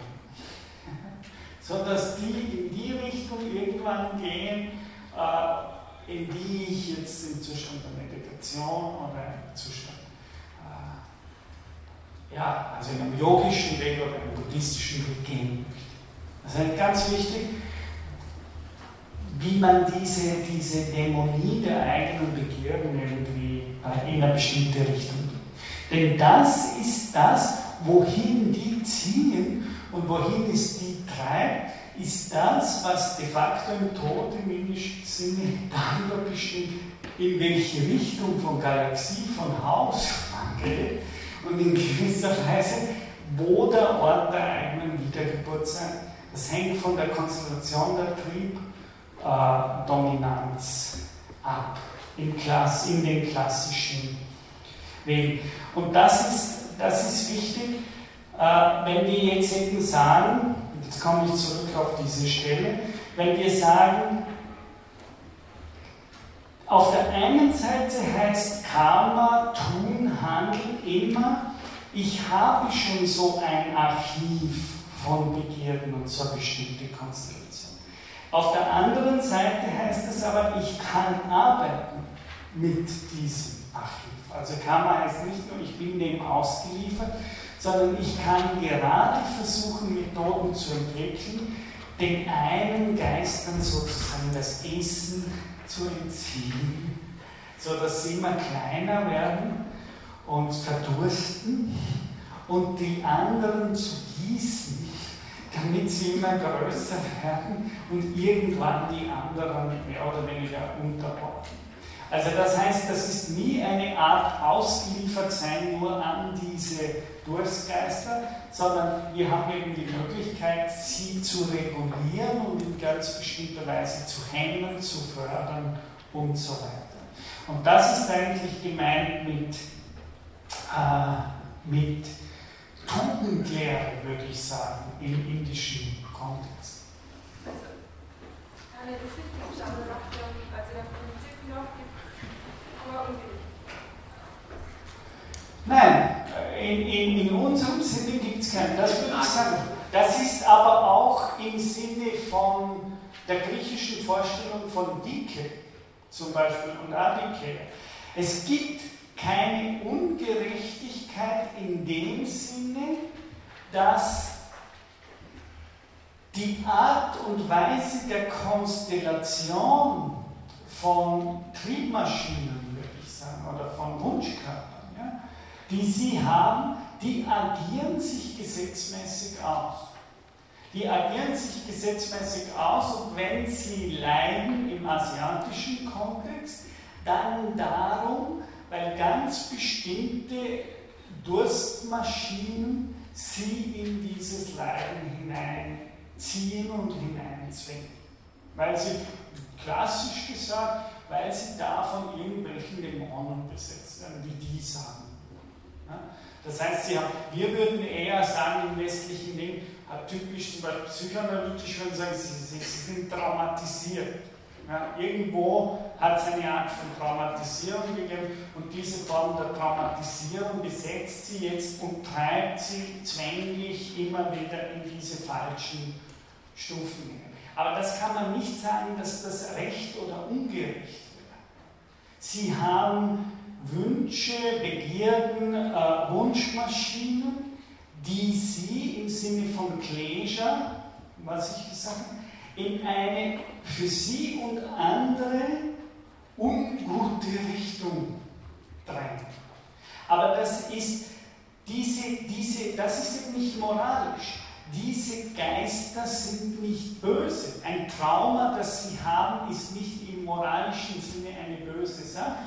sodass die in die Richtung irgendwann gehen, äh, in die ich jetzt im Zustand der Meditation oder im Zustand, äh, ja, also in einem yogischen Weg oder einem buddhistischen Weg gehen. Das ist ganz wichtig wie man diese, diese Dämonie der eigenen Begierden irgendwie in eine bestimmte Richtung bringt. Denn das ist das, wohin die ziehen und wohin es die treibt, ist das, was de facto im Tod im indischen Sinne darüber bestimmt, in welche Richtung von Galaxie, von Haus man geht und in gewisser Weise, wo der Ort der eigenen Wiedergeburt sein. Das hängt von der Konstellation der Trieb äh, ab in, Klass, in den klassischen Wegen. Und das ist, das ist wichtig, äh, wenn wir jetzt hätten sagen, jetzt komme ich zurück auf diese Stelle, wenn wir sagen, auf der einen Seite heißt Karma, tun, handeln immer, ich habe schon so ein Archiv von Begierden und so bestimmte Konstellation. Auf der anderen Seite heißt es aber, ich kann arbeiten mit diesem Archiv. Also Karma heißt nicht nur, ich bin dem ausgeliefert, sondern ich kann gerade versuchen, Methoden zu entwickeln, den einen Geistern sozusagen das Essen zu entziehen, sodass sie immer kleiner werden und verdursten und die anderen zu gießen damit sie immer größer werden und irgendwann die anderen mehr oder weniger unterordnen. Also das heißt, das ist nie eine Art Ausgeliefertsein nur an diese Durstgeister, sondern wir haben eben die Möglichkeit, sie zu regulieren und in ganz bestimmter Weise zu hemmen, zu fördern und so weiter. Und das ist eigentlich gemeint mit, äh, mit Tugendlehre, würde ich sagen, im indischen Kontext. Also, Nein, in, in, in unserem Sinne gibt es keinen, das würde ich sagen. Das ist aber auch im Sinne von der griechischen Vorstellung von Dike zum Beispiel und Adike. Es gibt keine Ungerechtigkeit in dem Sinne, dass die Art und Weise der Konstellation von Triebmaschinen, würde ich sagen, oder von Wunschkörpern, ja, die sie haben, die agieren sich gesetzmäßig aus. Die agieren sich gesetzmäßig aus und wenn sie leiden im asiatischen Kontext, dann darum, weil ganz bestimmte Durstmaschinen sie in dieses Leiden hineinziehen und hineinzwingen. Weil sie, klassisch gesagt, weil sie da von irgendwelchen Dämonen besetzt werden, wie die sagen. Das heißt, sie wir würden eher sagen im westlichen Ding, typisch zum Beispiel psychoanalytisch würden sagen, sie, sie sind traumatisiert. Ja, irgendwo hat es eine Art von Traumatisierung gegeben und diese Form der Traumatisierung besetzt sie jetzt und treibt sie zwänglich immer wieder in diese falschen Stufen Aber das kann man nicht sagen, dass das recht oder ungerecht wäre. Sie haben Wünsche, Begierden, äh, Wunschmaschinen, die sie im Sinne von Klesia, was ich gesagt habe, in eine für sie und andere ungute Richtung drängen. Aber das ist, diese, diese, das ist eben nicht moralisch. Diese Geister sind nicht böse. Ein Trauma, das sie haben, ist nicht im moralischen Sinne eine böse Sache.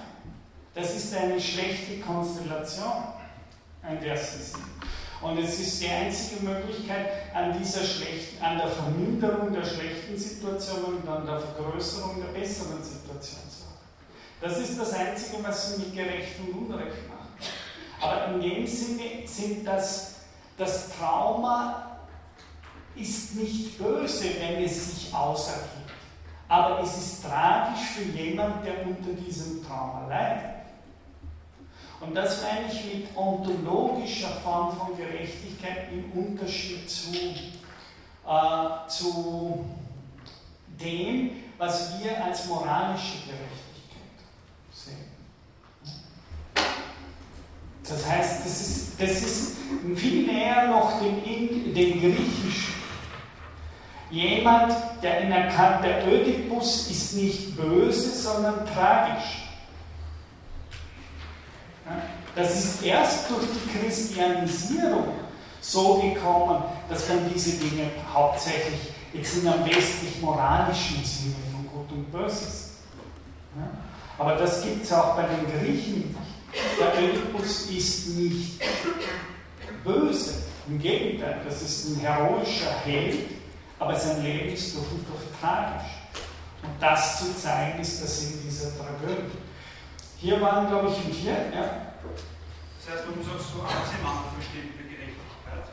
Das ist eine schlechte Konstellation, der sie sind. Und es ist die einzige Möglichkeit, an dieser schlechten, an der Verminderung der schlechten Situation und an der Vergrößerung der besseren Situation zu arbeiten. Das ist das Einzige, was sie mit Gerecht und Unrecht machen. Aber in dem Sinne sind das, das Trauma ist nicht böse, wenn es sich ausergibt. Aber es ist tragisch für jemanden, der unter diesem Trauma leidet. Und das meine ich mit ontologischer Form von Gerechtigkeit im Unterschied zu, äh, zu dem, was wir als moralische Gerechtigkeit sehen. Das heißt, das ist, das ist viel näher noch dem, dem Griechischen. Jemand, der in der Ödipus ist nicht böse, sondern tragisch. Das ist erst durch die Christianisierung so gekommen, dass man diese Dinge hauptsächlich jetzt in einem westlich-moralischen Sinne von Gut und Böses. Ja? Aber das gibt es auch bei den Griechen nicht. Der Oedipus ist nicht böse. Im Gegenteil, das ist ein heroischer Held, aber sein Leben ist durch und durch tragisch. Und das zu zeigen, ist das in dieser Tragödie. Hier waren, glaube ich, und hier, ja. Das heißt, man muss auch so Anziehmangel verstehen für Gerechtigkeit.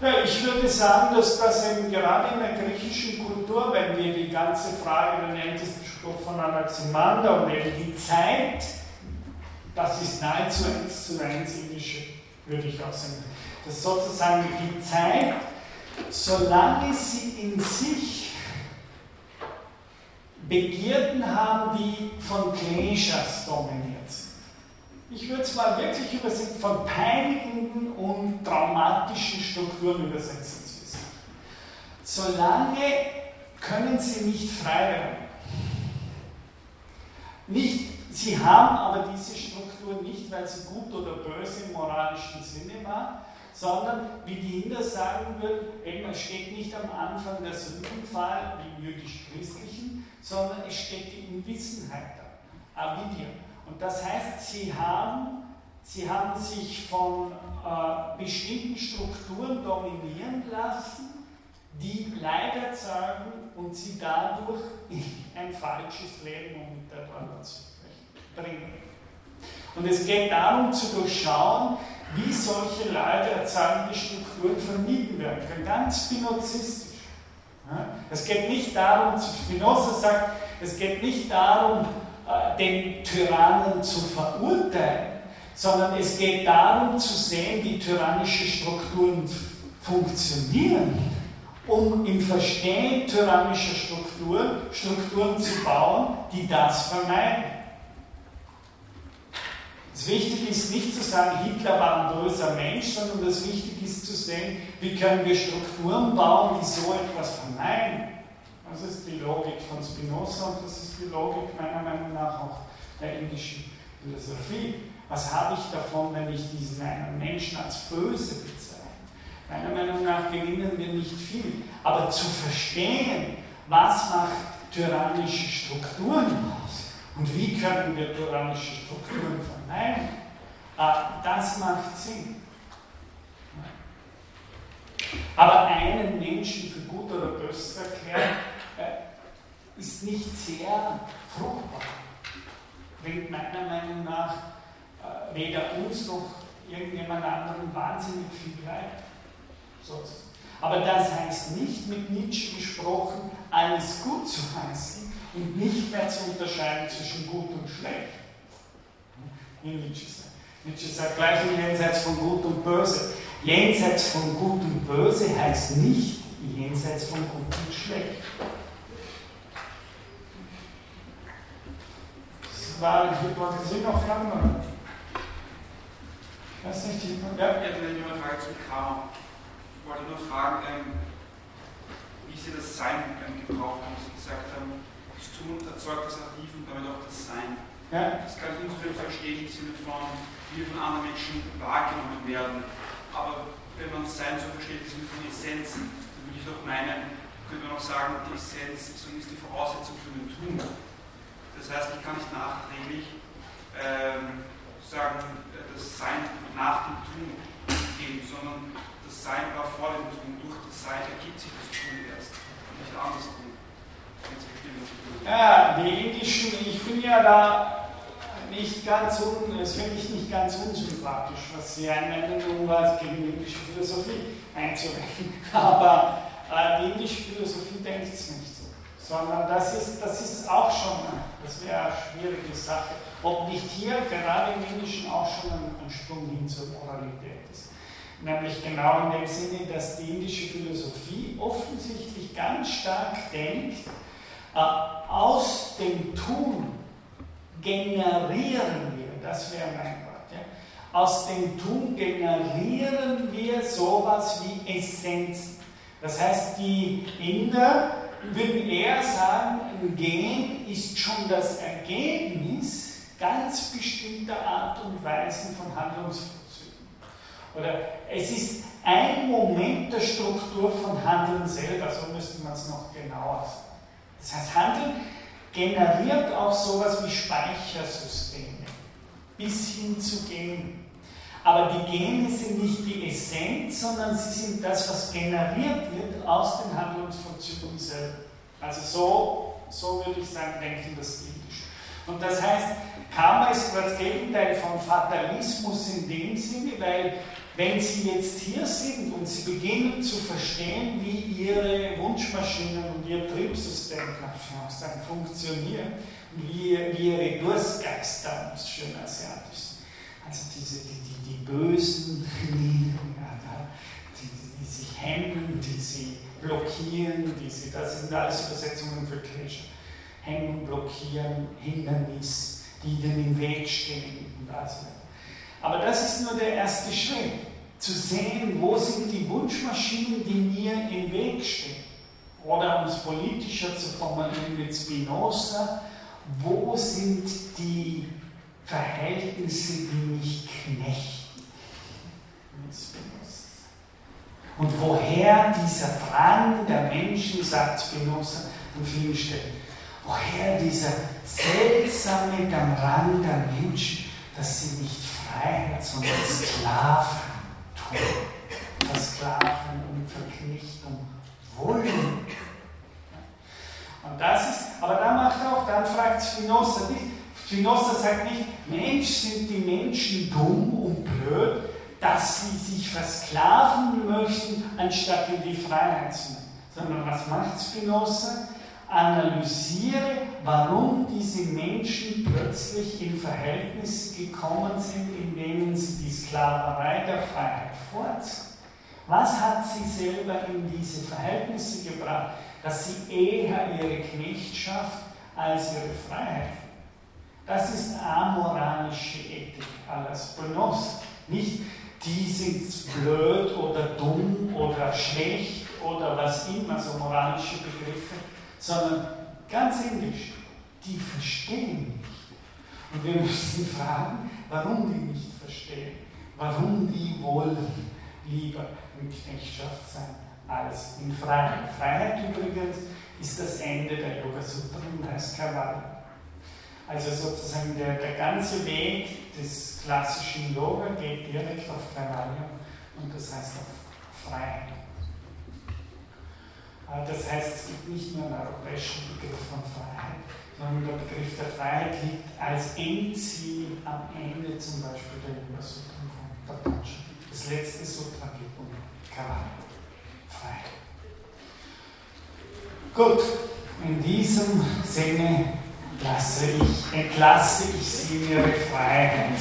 Ja, ich würde sagen, dass das eben gerade in der griechischen Kultur, wenn wir die ganze Frage, den Spruch von Anaximander und eben die Zeit, das ist nahezu eins zu eins indische, würde ich auch sagen. Das ist sozusagen die Zeit, solange sie in sich Begierden haben, die von Kleshas dominiert sind. Ich würde es mal wirklich übersetzen, von peinigenden und traumatischen Strukturen übersetzen zu wissen. Solange können sie nicht frei werden. Nicht, sie haben aber diese Struktur nicht, weil sie gut oder böse im moralischen Sinne war, sondern, wie die Inder sagen würden, es steht nicht am Anfang der Sündenfall, wie im jüdisch-christlichen, sondern es steht die Unwissenheit da, Avidya. Und das heißt, sie haben, sie haben sich von äh, bestimmten Strukturen dominieren lassen, die Leid erzeugen und sie dadurch in ein falsches Leben, Wörter zu bringen. Und es geht darum zu durchschauen, wie solche Leute erzeugende Strukturen vermieden werden können, ganz spinozistisch. Es geht nicht darum, Spinoza sagt, es geht nicht darum, den Tyrannen zu verurteilen, sondern es geht darum zu sehen, wie tyrannische Strukturen funktionieren, um im Verstehen tyrannischer Strukturen Strukturen zu bauen, die das vermeiden. Das Wichtige ist nicht zu sagen, Hitler war ein böser Mensch, sondern das Wichtige ist zu sehen, wie können wir Strukturen bauen, die so etwas vermeiden. Das ist die Logik von Spinoza und das ist die Logik meiner Meinung nach auch der indischen Philosophie. Was habe ich davon, wenn ich diesen einen Menschen als böse bezeichne? Meiner Meinung nach gewinnen wir nicht viel. Aber zu verstehen, was macht tyrannische Strukturen aus und wie können wir tyrannische Strukturen vermeiden, äh, das macht Sinn. Aber einen Menschen für gut oder böse erklären, ist nicht sehr fruchtbar. Bringt meiner Meinung nach äh, weder uns noch irgendjemand anderen wahnsinnig viel Leid. Aber das heißt nicht, mit Nietzsche gesprochen, alles gut zu heißen und nicht mehr zu unterscheiden zwischen gut und schlecht. Wie Nietzsche sagt. Nietzsche sagt gleich Jenseits von Gut und Böse. Jenseits von Gut und Böse heißt nicht jenseits von Gut und Schlecht. War, ich wollte Sie noch fragen. Weiß nicht, die, ja? Hätte ich noch eine Frage zum Karma. Ich wollte nur fragen, ähm, wie Sie das Sein ähm, gebraucht haben. Sie gesagt haben, das Tun erzeugt das Archiv und damit auch das Sein. Ja. Das kann ich insofern verstehen im Sinne von, wie wir von anderen Menschen wahrgenommen werden. Aber wenn man Sein so versteht, im Sinne von Essenz, dann würde ich doch meinen, könnte man auch sagen, die Essenz ist die Voraussetzung für den Tun. Das heißt, ich kann nicht nachträglich ähm, sagen, das Sein nach dem Tun geben, sondern das Sein war vor dem Tun. Durch das Sein ergibt sich das Tun erst und nicht andersrum. Ja, die indischen, ich bin ja da nicht ganz un, das finde ich nicht ganz unsympathisch, was Sie einwenden, um was gegen die indische Philosophie einzuwenden. Aber äh, die indische Philosophie denkt es nicht sondern das ist, das ist auch schon, das wäre eine schwierige Sache ob nicht hier gerade im Indischen auch schon ein, ein Sprung hin zur Moralität ist. Nämlich genau in dem Sinne, dass die indische Philosophie offensichtlich ganz stark denkt, äh, aus dem Tun generieren wir, das wäre mein Wort, ja, aus dem Tun generieren wir sowas wie Essenz. Das heißt, die Inder würden eher sagen, ein Gen ist schon das Ergebnis ganz bestimmter Art und Weisen von Handlungsvollzügen. Oder es ist ein Moment der Struktur von Handeln selber, so müsste man es noch genauer sagen. Das heißt, Handeln generiert auch sowas wie Speichersysteme bis hin zu Genen. Aber die Gene sind nicht die Essenz, sondern sie sind das, was generiert wird aus den Handlungsvollzügen selber. Also so, so würde ich sagen, denken das Indische. Und das heißt, Karma ist das Gegenteil von Fatalismus in dem Sinne, weil wenn Sie jetzt hier sind und Sie beginnen zu verstehen, wie Ihre Wunschmaschinen und Ihr Triebsystem funktionieren, wie, wie Ihre Durstgeister, um es schön asiatisch also diese, die, die, die bösen, die, die, sich hemmen, die sie blockieren, die sie, das sind alles Übersetzungen für Klischee, hemmen, blockieren, Hindernis, die ihnen im Weg stehen und all so Aber das ist nur der erste Schritt, zu sehen, wo sind die Wunschmaschinen, die mir im Weg stehen. Oder um es politischer zu formulieren mit Spinoza, wo sind die Verhältnisse, knechten? Mit Spinoza. Und woher dieser Drang der Menschen, sagt Spinoza an vielen Stellen, woher dieser seltsame Rand der Menschen, dass sie nicht Freiheit, sondern Sklaven tun. Versklaven und Verknechtung wollen. Und das ist, aber da macht er auch, dann fragt Spinoza nicht, Spinoza sagt nicht, Mensch, sind die Menschen dumm und blöd, dass sie sich versklaven möchten, anstatt in die Freiheit zu nehmen. Sondern was macht Spinoza? analysiere, warum diese Menschen plötzlich in Verhältnisse gekommen sind, in denen sie die Sklaverei der Freiheit vorziehen. Was hat sie selber in diese Verhältnisse gebracht, dass sie eher ihre Knechtschaft als ihre Freiheit? Das ist amoralische Ethik à Spinoza. Nicht, die sind blöd oder dumm oder schlecht oder was immer, so moralische Begriffe, sondern ganz indisch, die verstehen nicht. Und wir müssen fragen, warum die nicht verstehen, warum die wollen lieber in Knechtschaft sein als in Freiheit. Freiheit übrigens ist das Ende der Yoga Sutra und heißt Kavala. Also sozusagen der, der ganze Weg des klassischen Yoga geht direkt auf Kavala und das heißt auf Freiheit. Das heißt, es gibt nicht nur einen europäischen Begriff von Freiheit, sondern der Begriff der Freiheit liegt als Endziel am Ende zum Beispiel der Yoga Sutra von Patanjali. Das letzte Sutra geht um Kavala, Freiheit. Gut, in diesem Sinne entlasse ich, entlasse ich sie in ihre Freiheit.